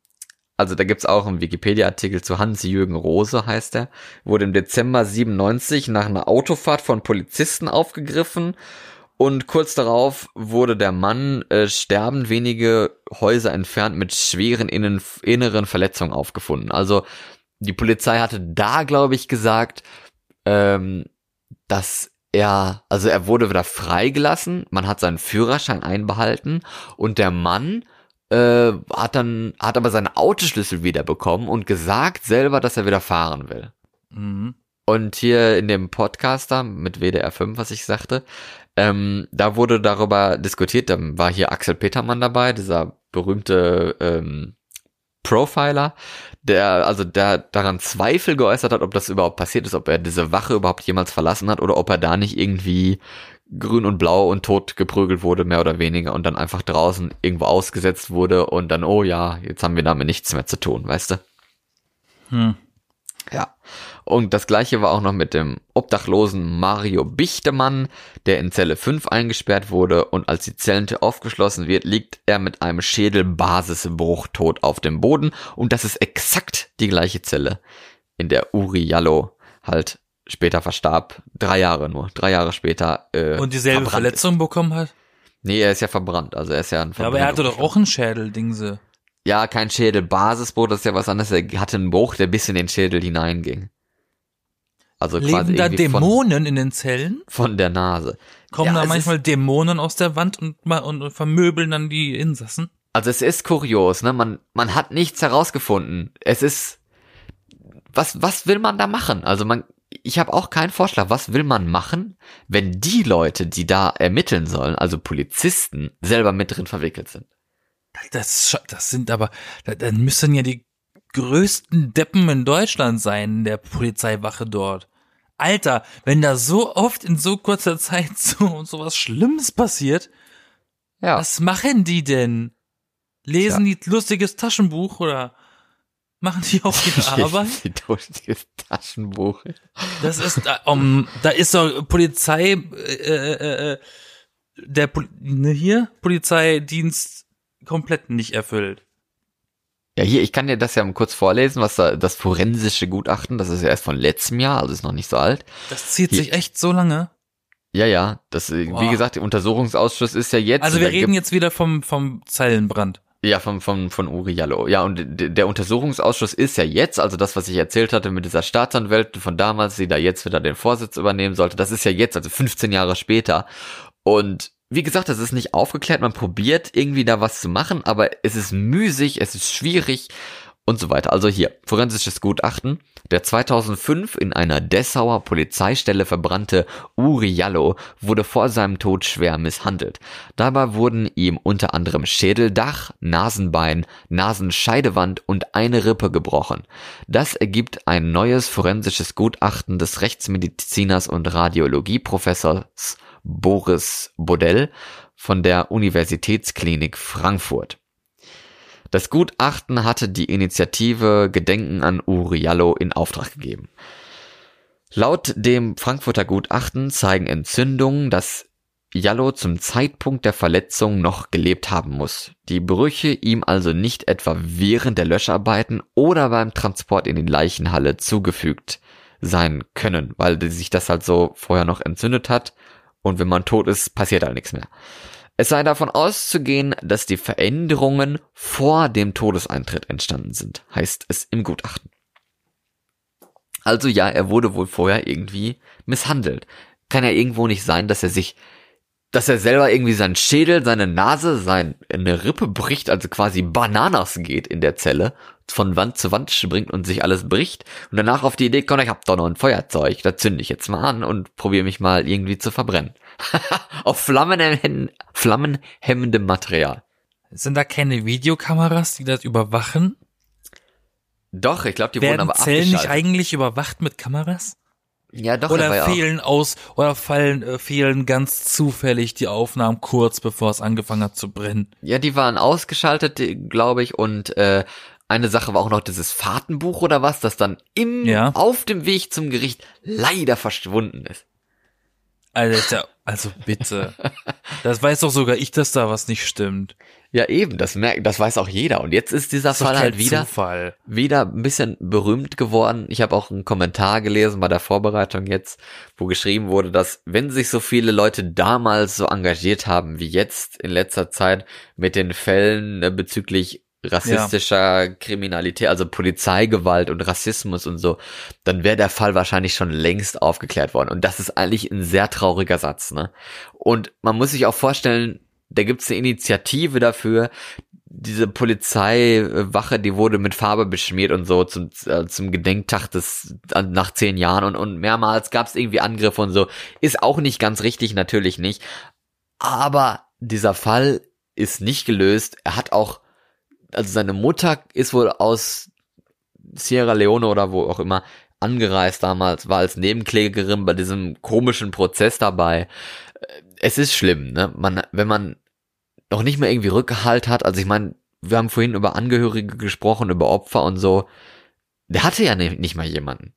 Speaker 2: also da gibt's auch einen Wikipedia-Artikel zu Hans-Jürgen Rose, heißt er, wurde im Dezember 97 nach einer Autofahrt von Polizisten aufgegriffen und kurz darauf wurde der Mann äh, sterbend wenige Häuser entfernt mit schweren innen, inneren Verletzungen aufgefunden. Also die Polizei hatte da, glaube ich, gesagt, ähm, dass er, also er wurde wieder freigelassen, man hat seinen Führerschein einbehalten und der Mann äh, hat dann, hat aber seine Autoschlüssel wiederbekommen und gesagt selber, dass er wieder fahren will.
Speaker 1: Mhm.
Speaker 2: Und hier in dem Podcast da mit WDR 5, was ich sagte, ähm, da wurde darüber diskutiert, da war hier Axel Petermann dabei, dieser berühmte ähm, Profiler, der also der daran Zweifel geäußert hat, ob das überhaupt passiert ist, ob er diese Wache überhaupt jemals verlassen hat oder ob er da nicht irgendwie grün und blau und tot geprügelt wurde, mehr oder weniger, und dann einfach draußen irgendwo ausgesetzt wurde und dann, oh ja, jetzt haben wir damit nichts mehr zu tun, weißt du?
Speaker 1: Hm.
Speaker 2: Ja. Und das gleiche war auch noch mit dem obdachlosen Mario Bichtemann, der in Zelle 5 eingesperrt wurde und als die Zellentür aufgeschlossen wird, liegt er mit einem Schädelbasisbruch tot auf dem Boden und das ist exakt die gleiche Zelle, in der Uri Jallo halt später verstarb. Drei Jahre nur, drei Jahre später. Äh,
Speaker 1: Und dieselbe Verletzung bekommen hat?
Speaker 2: Ist. Nee, er ist ja verbrannt, also er ist ja ein
Speaker 1: Ja, aber er hatte doch auch einen Schädeldingse.
Speaker 2: Ja, kein Schädelbasisbruch, das ist ja was anderes. Er hatte einen Bruch, der bis in den Schädel hineinging. Also quasi
Speaker 1: Leben da
Speaker 2: irgendwie von,
Speaker 1: Dämonen in den Zellen?
Speaker 2: von der Nase.
Speaker 1: Kommen
Speaker 2: Ja,
Speaker 1: da manchmal Dämonen aus der Wand und, und vermöbeln dann die Insassen?
Speaker 2: Also es ist kurios, ne? Man, man hat nichts herausgefunden. Es ist, was, was will man da machen? Also man, ich habe auch keinen Vorschlag. Was will man machen, wenn die Leute, die da ermitteln sollen, also Polizisten, selber mit drin verwickelt sind?
Speaker 1: Das, das sind aber, da- dann müssen ja die größten Deppen in Deutschland sein, in der Polizeiwache dort. Alter, wenn da so oft in so kurzer Zeit so, so was Schlimmes passiert,
Speaker 2: Ja.
Speaker 1: was machen die denn? Lesen die lustiges Taschenbuch oder machen die auch ihre Arbeit?
Speaker 2: Taschenbuch.
Speaker 1: Das ist, da, um, da ist doch Polizei, äh, äh, äh, der Pol ne, hier Polizeidienst komplett nicht erfüllt.
Speaker 2: Ja, hier, ich kann dir das ja mal kurz vorlesen, was da, das forensische Gutachten, das ist ja erst von letztem Jahr, also ist noch nicht so alt.
Speaker 1: Das zieht
Speaker 2: Hier-
Speaker 1: sich echt so lange.
Speaker 2: Ja, ja, das, äh, wie
Speaker 1: Boah.
Speaker 2: gesagt, der Untersuchungsausschuss ist ja jetzt.
Speaker 1: Also wir reden jetzt wieder vom, vom Zellenbrand.
Speaker 2: Ja, von, von, von Uri Jallo. Ja, und der Untersuchungsausschuss ist ja jetzt, also das, was ich erzählt hatte mit dieser Staatsanwältin von damals, die da jetzt wieder den Vorsitz übernehmen sollte, das ist ja jetzt, also 15 Jahre später. Und wie gesagt, das ist nicht aufgeklärt, man probiert irgendwie da was zu machen, aber es ist müßig, es ist schwierig und so weiter. Also hier, forensisches Gutachten. Der 2005 in einer Dessauer Polizeistelle verbrannte Uri Jallo wurde vor seinem Tod schwer misshandelt. Dabei wurden ihm unter anderem Schädeldach, Nasenbein, Nasenscheidewand und eine Rippe gebrochen. Das ergibt ein neues forensisches Gutachten des Rechtsmediziners und Radiologieprofessors Boris Bodell von der Universitätsklinik Frankfurt. Das Gutachten hatte die Initiative Gedenken an Uriallo in Auftrag gegeben. Laut dem Frankfurter Gutachten zeigen Entzündungen, dass Jallo zum Zeitpunkt der Verletzung noch gelebt haben muss. Die Brüche ihm also nicht etwa während der Löscharbeiten oder beim Transport in die Leichenhalle zugefügt sein können, weil sich das halt so vorher noch entzündet hat und wenn man tot ist, passiert halt nichts mehr. Es sei davon auszugehen, dass die Veränderungen vor dem Todeseintritt entstanden sind, heißt es im Gutachten. Also ja, er wurde wohl vorher irgendwie misshandelt. Kann ja irgendwo nicht sein, dass er sich, dass er selber irgendwie seinen Schädel, seine Nase, seine Rippe bricht, also quasi Bananas geht in der Zelle, von Wand zu Wand springt und sich alles bricht und danach auf die Idee kommt, ich hab doch noch ein Feuerzeug, da zünde ich jetzt mal an und probiere mich mal irgendwie zu verbrennen. auf flammenhemmendem, flammenhemmendem Material.
Speaker 1: Sind da keine Videokameras, die das überwachen?
Speaker 2: Doch, ich glaube, die
Speaker 1: Werden
Speaker 2: wurden aber
Speaker 1: Zellen nicht
Speaker 2: abgeschaltet.
Speaker 1: eigentlich überwacht mit Kameras?
Speaker 2: Ja, doch,
Speaker 1: Oder
Speaker 2: ja auch.
Speaker 1: fehlen aus, oder fallen, äh, fehlen ganz zufällig die Aufnahmen kurz bevor es angefangen hat zu brennen?
Speaker 2: Ja, die waren ausgeschaltet, glaube ich, und äh, eine Sache war auch noch dieses Fahrtenbuch oder was, das dann im
Speaker 1: Ja.
Speaker 2: auf dem Weg zum Gericht leider verschwunden ist.
Speaker 1: Also, ja, also bitte. Das weiß doch sogar ich, dass da was nicht stimmt.
Speaker 2: Ja, eben, das merkt, das weiß auch jeder. Und jetzt ist dieser
Speaker 1: ist
Speaker 2: Fall halt wieder
Speaker 1: Zufall.
Speaker 2: wieder ein bisschen berühmt geworden. Ich habe auch einen Kommentar gelesen bei der Vorbereitung jetzt, wo geschrieben wurde, dass wenn sich so viele Leute damals so engagiert haben wie jetzt in letzter Zeit mit den Fällen äh, bezüglich rassistischer Kriminalität, also Polizeigewalt und Rassismus und so, dann wäre der Fall wahrscheinlich schon längst aufgeklärt worden. Und das ist eigentlich ein sehr trauriger Satz, ne? Und man muss sich auch vorstellen, da gibt's eine Initiative dafür, diese Polizeiwache, die wurde mit Farbe beschmiert und so zum, äh, zum Gedenktag des nach zehn Jahren und, und mehrmals gab es irgendwie Angriffe und so. Ist auch nicht ganz richtig, natürlich nicht. Aber dieser Fall ist nicht gelöst. Er hat auch, also seine Mutter ist wohl aus Sierra Leone oder wo auch immer angereist damals, war als Nebenklägerin bei diesem komischen Prozess dabei. Es ist schlimm, ne? Man, wenn man noch nicht mehr irgendwie Rückgehalt hat, also ich meine, wir haben vorhin über Angehörige gesprochen, über Opfer und so. Der hatte ja nicht, nicht mal jemanden.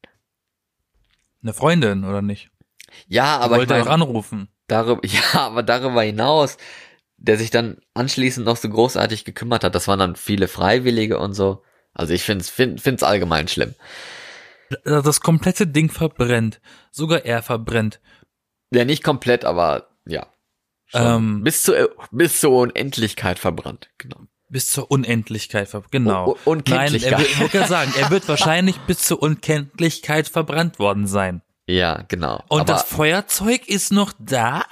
Speaker 1: Eine Freundin, oder nicht?
Speaker 2: Ja,
Speaker 1: Aber
Speaker 2: ich
Speaker 1: wollte
Speaker 2: mein,
Speaker 1: auch anrufen.
Speaker 2: darüber, ja, aber darüber hinaus, der sich dann anschließend noch so großartig gekümmert hat, das waren dann viele Freiwillige und so. Also ich find's, find, find's allgemein schlimm.
Speaker 1: Das komplette Ding verbrennt. Sogar er verbrennt.
Speaker 2: Ja, nicht komplett, aber ja.
Speaker 1: Ähm.
Speaker 2: bis zur, bis zur Unendlichkeit verbrannt, genau.
Speaker 1: Bis zur Unendlichkeit verbrannt. Genau.
Speaker 2: Un- Un- Unkenntlichkeit.
Speaker 1: Nein, er wird, ich sagen, er wird wahrscheinlich bis zur Unkenntlichkeit verbrannt worden sein.
Speaker 2: Ja, genau.
Speaker 1: Und
Speaker 2: aber,
Speaker 1: das Feuerzeug ist noch da?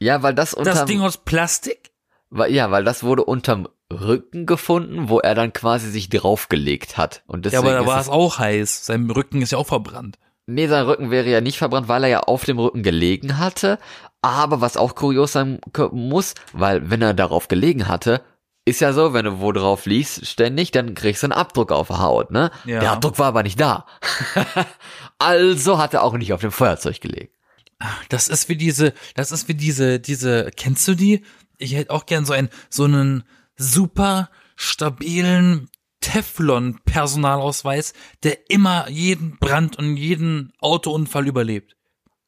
Speaker 2: ja, weil das
Speaker 1: Das
Speaker 2: unterm,
Speaker 1: Ding aus Plastik?
Speaker 2: Weil, ja, weil das wurde unterm Rücken gefunden, wo er dann quasi sich draufgelegt hat. Und
Speaker 1: Ja,
Speaker 2: deswegen
Speaker 1: aber da war
Speaker 2: es
Speaker 1: auch heiß. Sein Rücken ist ja auch verbrannt.
Speaker 2: Nee, sein Rücken wäre ja nicht verbrannt, weil er ja auf dem Rücken gelegen hatte. Aber was auch kurios sein muss, weil wenn er darauf gelegen hatte, ist ja so, wenn du wo drauf liegst ständig, dann kriegst du einen Abdruck auf der Haut, ne?
Speaker 1: Ja.
Speaker 2: Der Abdruck war aber nicht da. also hat er auch nicht auf dem Feuerzeug gelegen.
Speaker 1: Das ist wie diese, das ist wie diese, diese, kennst du die? Ich hätte auch gern so einen, so einen super stabilen Teflon-Personalausweis, der immer jeden Brand und jeden Autounfall überlebt.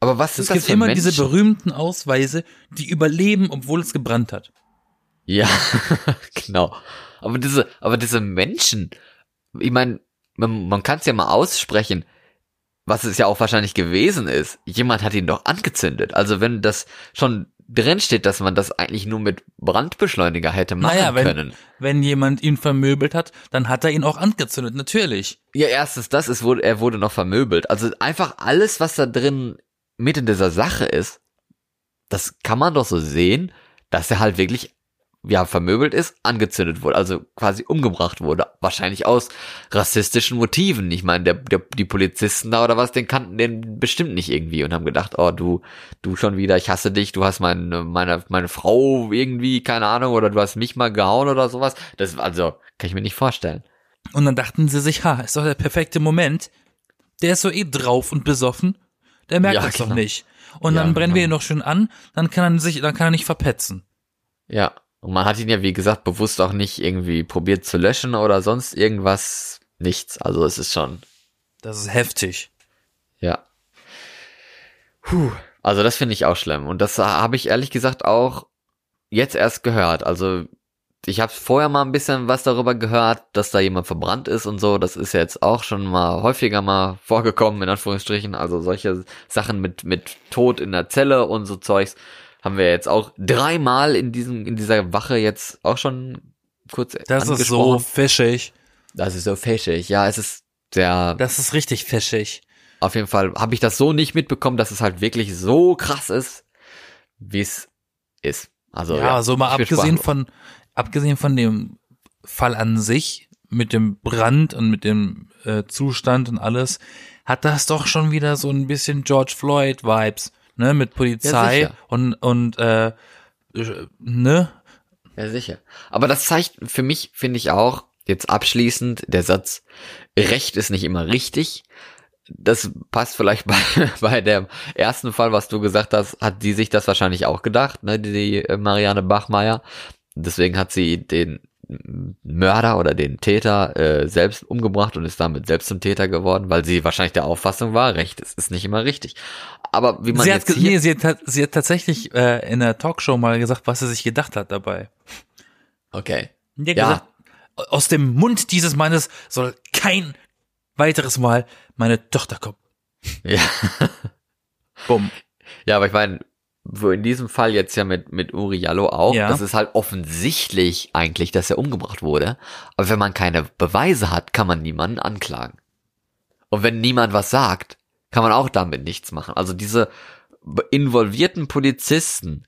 Speaker 2: Aber was
Speaker 1: Es
Speaker 2: sind das
Speaker 1: gibt
Speaker 2: für
Speaker 1: immer
Speaker 2: Menschen?
Speaker 1: diese berühmten Ausweise, die überleben, obwohl es gebrannt hat.
Speaker 2: Ja, genau. Aber diese, aber diese Menschen, ich meine, man, man kann es ja mal aussprechen, was es ja auch wahrscheinlich gewesen ist. Jemand hat ihn doch angezündet. Also wenn das schon drin steht, dass man das eigentlich nur mit Brandbeschleuniger hätte machen
Speaker 1: Naja, wenn,
Speaker 2: können.
Speaker 1: wenn jemand ihn vermöbelt hat, dann hat er ihn auch angezündet, natürlich.
Speaker 2: Ja, erstens das, es wurde, er wurde noch vermöbelt. Also einfach alles, was da drin mit in dieser Sache ist, das kann man doch so sehen, dass er halt wirklich ja, vermöbelt ist, angezündet wurde, also quasi umgebracht wurde. Wahrscheinlich aus rassistischen Motiven. Ich meine, der, der, die Polizisten da oder was, den kannten den bestimmt nicht irgendwie und haben gedacht, oh, du, du schon wieder, ich hasse dich, du hast meine, meine, meine Frau irgendwie, keine Ahnung, oder du hast mich mal gehauen oder sowas. Das, also, kann ich mir nicht vorstellen.
Speaker 1: Und dann dachten sie sich, ha, ist doch der perfekte Moment. Der ist so eh drauf und besoffen. Der merkt
Speaker 2: Ja,
Speaker 1: das doch nicht. Und
Speaker 2: Ja,
Speaker 1: dann brennen wir
Speaker 2: genau.
Speaker 1: ihn noch schön an, dann kann er sich, dann kann er nicht verpetzen.
Speaker 2: Ja. Und man hat ihn ja, wie gesagt, bewusst auch nicht irgendwie probiert zu löschen oder sonst irgendwas. Nichts. Also es ist schon,
Speaker 1: Das ist heftig.
Speaker 2: ja. Puh. Also das finde ich auch schlimm. Und das habe ich ehrlich gesagt auch jetzt erst gehört. Also ich habe vorher mal ein bisschen was darüber gehört, dass da jemand verbrannt ist und so. Das ist jetzt auch schon mal häufiger mal vorgekommen, in Anführungsstrichen. Also solche Sachen mit, mit Tod in der Zelle und so Zeugs haben wir jetzt auch dreimal in diesem, in dieser Wache jetzt auch schon kurz
Speaker 1: Das ist so fischig.
Speaker 2: Das ist so fischig. Ja, es ist sehr,
Speaker 1: Das ist richtig fischig.
Speaker 2: auf jeden Fall habe ich das so nicht mitbekommen, dass es halt wirklich so krass ist, wie es ist. Also
Speaker 1: ja, also mal
Speaker 2: ich bin
Speaker 1: abgesehen von, abgesehen von dem Fall an sich, mit dem Brand und mit dem äh, Zustand und alles, hat das doch schon wieder so ein bisschen George Floyd Vibes, ne, mit Polizei
Speaker 2: sicher.
Speaker 1: und und äh, ne,
Speaker 2: Ja, sicher. Aber das zeigt für mich, finde ich auch, jetzt abschließend, der Satz, Recht ist nicht immer richtig. Das passt vielleicht bei, bei dem ersten Fall, was du gesagt hast, hat die sich das wahrscheinlich auch gedacht, ne, die, die Marianne Bachmeier. Deswegen hat sie den Mörder oder den Täter äh, selbst umgebracht und ist damit selbst zum Täter geworden, weil sie wahrscheinlich der Auffassung war, Recht ist, ist nicht immer richtig. Aber wie man
Speaker 1: sie hat,
Speaker 2: jetzt hier,
Speaker 1: nee, sie hat, sie hat tatsächlich äh, in der Talkshow mal gesagt, was sie sich gedacht hat dabei.
Speaker 2: okay,
Speaker 1: hat
Speaker 2: Ja.
Speaker 1: gesagt, aus dem Mund dieses Mannes soll kein weiteres Mal meine Tochter kommen.
Speaker 2: ja.
Speaker 1: Bumm.
Speaker 2: Ja, aber ich meine, wo in diesem Fall jetzt ja mit, mit Uri Jallo auch,
Speaker 1: Ja.
Speaker 2: das ist halt offensichtlich eigentlich, dass er umgebracht wurde. Aber wenn man keine Beweise hat, kann man niemanden anklagen. Und wenn niemand was sagt, kann man auch damit nichts machen. Also diese involvierten Polizisten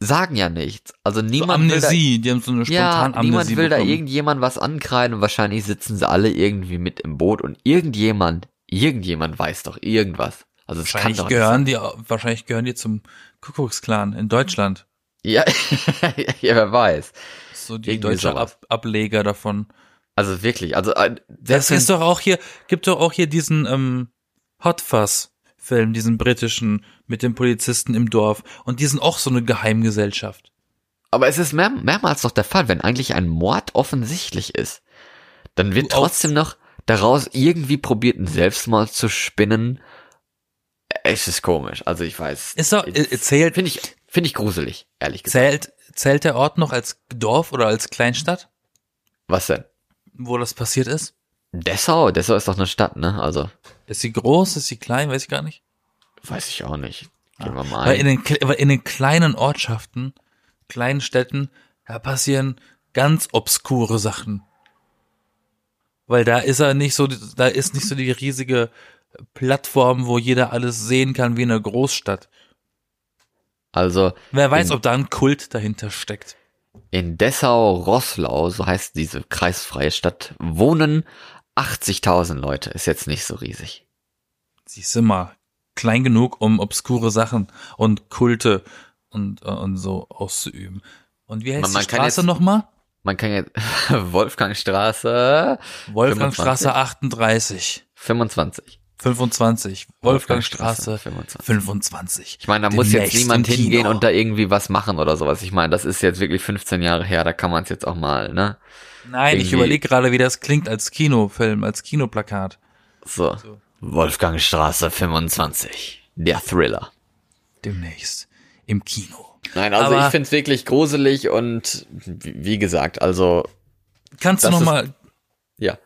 Speaker 2: sagen ja nichts. Also
Speaker 1: So
Speaker 2: niemand will da,
Speaker 1: Amnesie, die haben so eine
Speaker 2: ja,
Speaker 1: spontane Amnesie
Speaker 2: niemand will da
Speaker 1: bekommen.
Speaker 2: irgendjemand was ankreiden und wahrscheinlich sitzen sie alle irgendwie mit im Boot und irgendjemand, irgendjemand weiß doch irgendwas. Also kann
Speaker 1: Wahrscheinlich
Speaker 2: doch nicht
Speaker 1: gehören die, wahrscheinlich gehören die zum Kuckucksklan in Deutschland.
Speaker 2: Ja, ja, wer weiß.
Speaker 1: So die
Speaker 2: Irgendwie
Speaker 1: deutsche. Ab Ableger davon.
Speaker 2: Also wirklich, also äh,
Speaker 1: Das ist doch auch hier, gibt doch auch hier diesen ähm, Hot Fuzz Film, diesen britischen mit dem Polizisten im Dorf. Und die sind auch so eine Geheimgesellschaft.
Speaker 2: aber es ist mehr, mehrmals doch der Fall, wenn eigentlich ein Mord offensichtlich ist, dann wird trotzdem noch daraus irgendwie probiert, einen Selbstmord zu spinnen. Es ist komisch, also ich weiß.
Speaker 1: Ist doch, äh, zählt,
Speaker 2: Finde ich, finde ich gruselig, ehrlich gesagt.
Speaker 1: zählt, zählt der Ort noch als Dorf oder als Kleinstadt,
Speaker 2: Was denn?
Speaker 1: wo das passiert ist?
Speaker 2: Dessau? Dessau ist doch eine Stadt, ne? Also,
Speaker 1: Ist sie groß, ist sie klein, weiß ich gar nicht.
Speaker 2: weiß ich auch nicht. Gehen wir mal
Speaker 1: Weil in
Speaker 2: ein.
Speaker 1: den, weil in den kleinen Ortschaften, kleinen Städten, da passieren ganz obskure Sachen. Weil da ist er nicht so, da ist nicht so die riesige Plattform, wo jeder alles sehen kann wie in einer Großstadt.
Speaker 2: Also,
Speaker 1: Wer weiß,
Speaker 2: In-
Speaker 1: ob da ein Kult dahinter steckt.
Speaker 2: In Dessau-Rosslau, so heißt diese kreisfreie Stadt, wohnen 80.000 Leute. Ist jetzt nicht so riesig.
Speaker 1: Siehst du mal, klein genug, um obskure Sachen und Kulte und, äh, und so auszuüben. Und wie heißt
Speaker 2: Man- man
Speaker 1: die Straße nochmal?
Speaker 2: Man kann jetzt Wolfgangstraße
Speaker 1: Wolfgangstraße 38.
Speaker 2: 25.
Speaker 1: 25. Wolfgangstraße
Speaker 2: 25.
Speaker 1: 25.
Speaker 2: Ich meine, da muss jetzt niemand
Speaker 1: Kino.
Speaker 2: hingehen und da irgendwie was machen oder sowas. Ich meine, das ist jetzt wirklich 15 Jahre her, da kann man es jetzt auch mal, ne?
Speaker 1: Nein, ich überlege gerade, wie das klingt als Kinofilm, als Kinoplakat.
Speaker 2: So. Wolfgangstraße 25. Der Thriller.
Speaker 1: Demnächst im Kino.
Speaker 2: Nein, also
Speaker 1: Aber-
Speaker 2: ich find's wirklich gruselig und wie gesagt, also
Speaker 1: Kannst du
Speaker 2: Das
Speaker 1: noch
Speaker 2: ist-
Speaker 1: mal
Speaker 2: ja.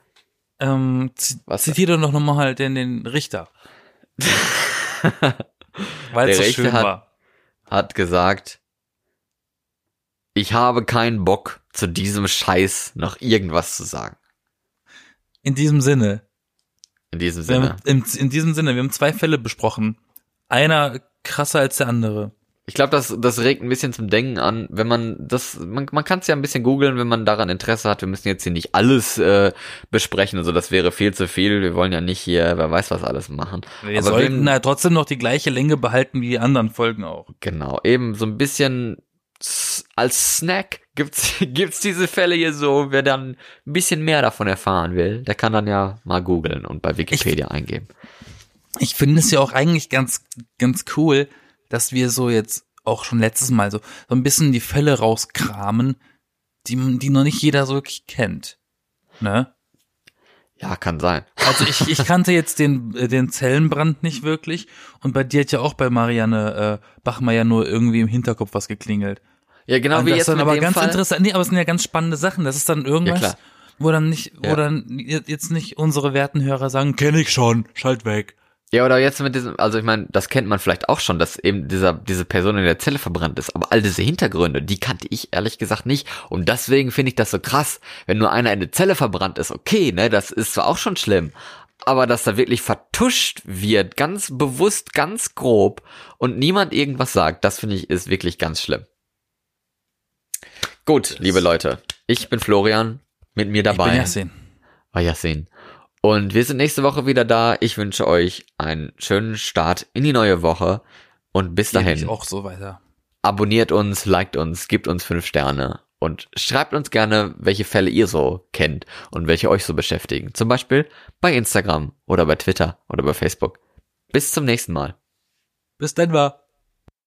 Speaker 1: Ähm,
Speaker 2: Was?
Speaker 1: zitiere doch noch mal halt den, den Richter. Weil es
Speaker 2: Der
Speaker 1: so
Speaker 2: Richter
Speaker 1: schön
Speaker 2: hat-
Speaker 1: war.
Speaker 2: hat gesagt, ich habe keinen Bock, zu diesem Scheiß noch irgendwas zu sagen.
Speaker 1: In diesem Sinne.
Speaker 2: In diesem Sinne.
Speaker 1: haben, in, in diesem Sinne, wir haben zwei Fälle besprochen. Einer krasser als der andere.
Speaker 2: Ich glaube, das, das regt ein bisschen zum Denken an, wenn man das, man, man kann es ja ein bisschen googeln, wenn man daran Interesse hat. Wir müssen jetzt hier nicht alles äh, besprechen, also das wäre viel zu viel. Wir wollen ja nicht hier, wer weiß was alles machen.
Speaker 1: Wir Aber sollten wenn, trotzdem noch die gleiche Länge behalten wie die anderen Folgen auch.
Speaker 2: Genau, eben so ein bisschen als Snack gibt's gibt's diese Fälle hier so. Wer dann ein bisschen mehr davon erfahren will, der kann dann ja mal googeln und bei Wikipedia ich, eingeben.
Speaker 1: Ich finde es ja auch eigentlich ganz ganz cool dass wir so jetzt auch schon letztes Mal so, so ein bisschen die Fälle rauskramen, die, die noch nicht jeder so wirklich kennt. Ne?
Speaker 2: Ja, kann sein.
Speaker 1: Also ich, ich kannte jetzt den, den Zellenbrand nicht wirklich und bei dir hat ja auch bei Marianne äh, Bachmeier nur irgendwie im Hinterkopf was geklingelt.
Speaker 2: Ja, genau
Speaker 1: wie
Speaker 2: das jetzt
Speaker 1: dann
Speaker 2: mit
Speaker 1: aber
Speaker 2: dem
Speaker 1: ganz
Speaker 2: Fall.
Speaker 1: interessant. Nee, aber es sind ja ganz spannende Sachen. Das ist dann irgendwas,
Speaker 2: Ja,
Speaker 1: wo dann nicht, wo
Speaker 2: Ja.
Speaker 1: dann jetzt nicht unsere werten Hörer sagen, kenne ich schon, schalt weg.
Speaker 2: Ja, oder jetzt mit diesem, also ich meine, das kennt man vielleicht auch schon, dass eben dieser, diese Person in der Zelle verbrannt ist. Aber all diese Hintergründe, die kannte ich ehrlich gesagt nicht. Und deswegen finde ich das so krass, wenn nur einer in der Zelle verbrannt ist, okay, ne, das ist zwar auch schon schlimm. Aber dass da wirklich vertuscht wird, ganz bewusst, ganz grob und niemand irgendwas sagt, das finde ich ist wirklich ganz schlimm. Gut, liebe Leute, ich bin Florian, mit mir
Speaker 1: Ich bin
Speaker 2: dabei
Speaker 1: Yassin.
Speaker 2: war Yassin. Und wir sind nächste Woche wieder da. Ich wünsche euch einen schönen Start in die neue Woche. Und bis dahin,
Speaker 1: auch so weiter.
Speaker 2: abonniert uns, liked uns, gebt uns fünf Sterne und schreibt uns gerne, welche Fälle ihr so kennt und welche euch so beschäftigen. Zum Beispiel bei Instagram oder bei Twitter oder bei Facebook. Bis zum nächsten Mal.
Speaker 1: Bis dann war.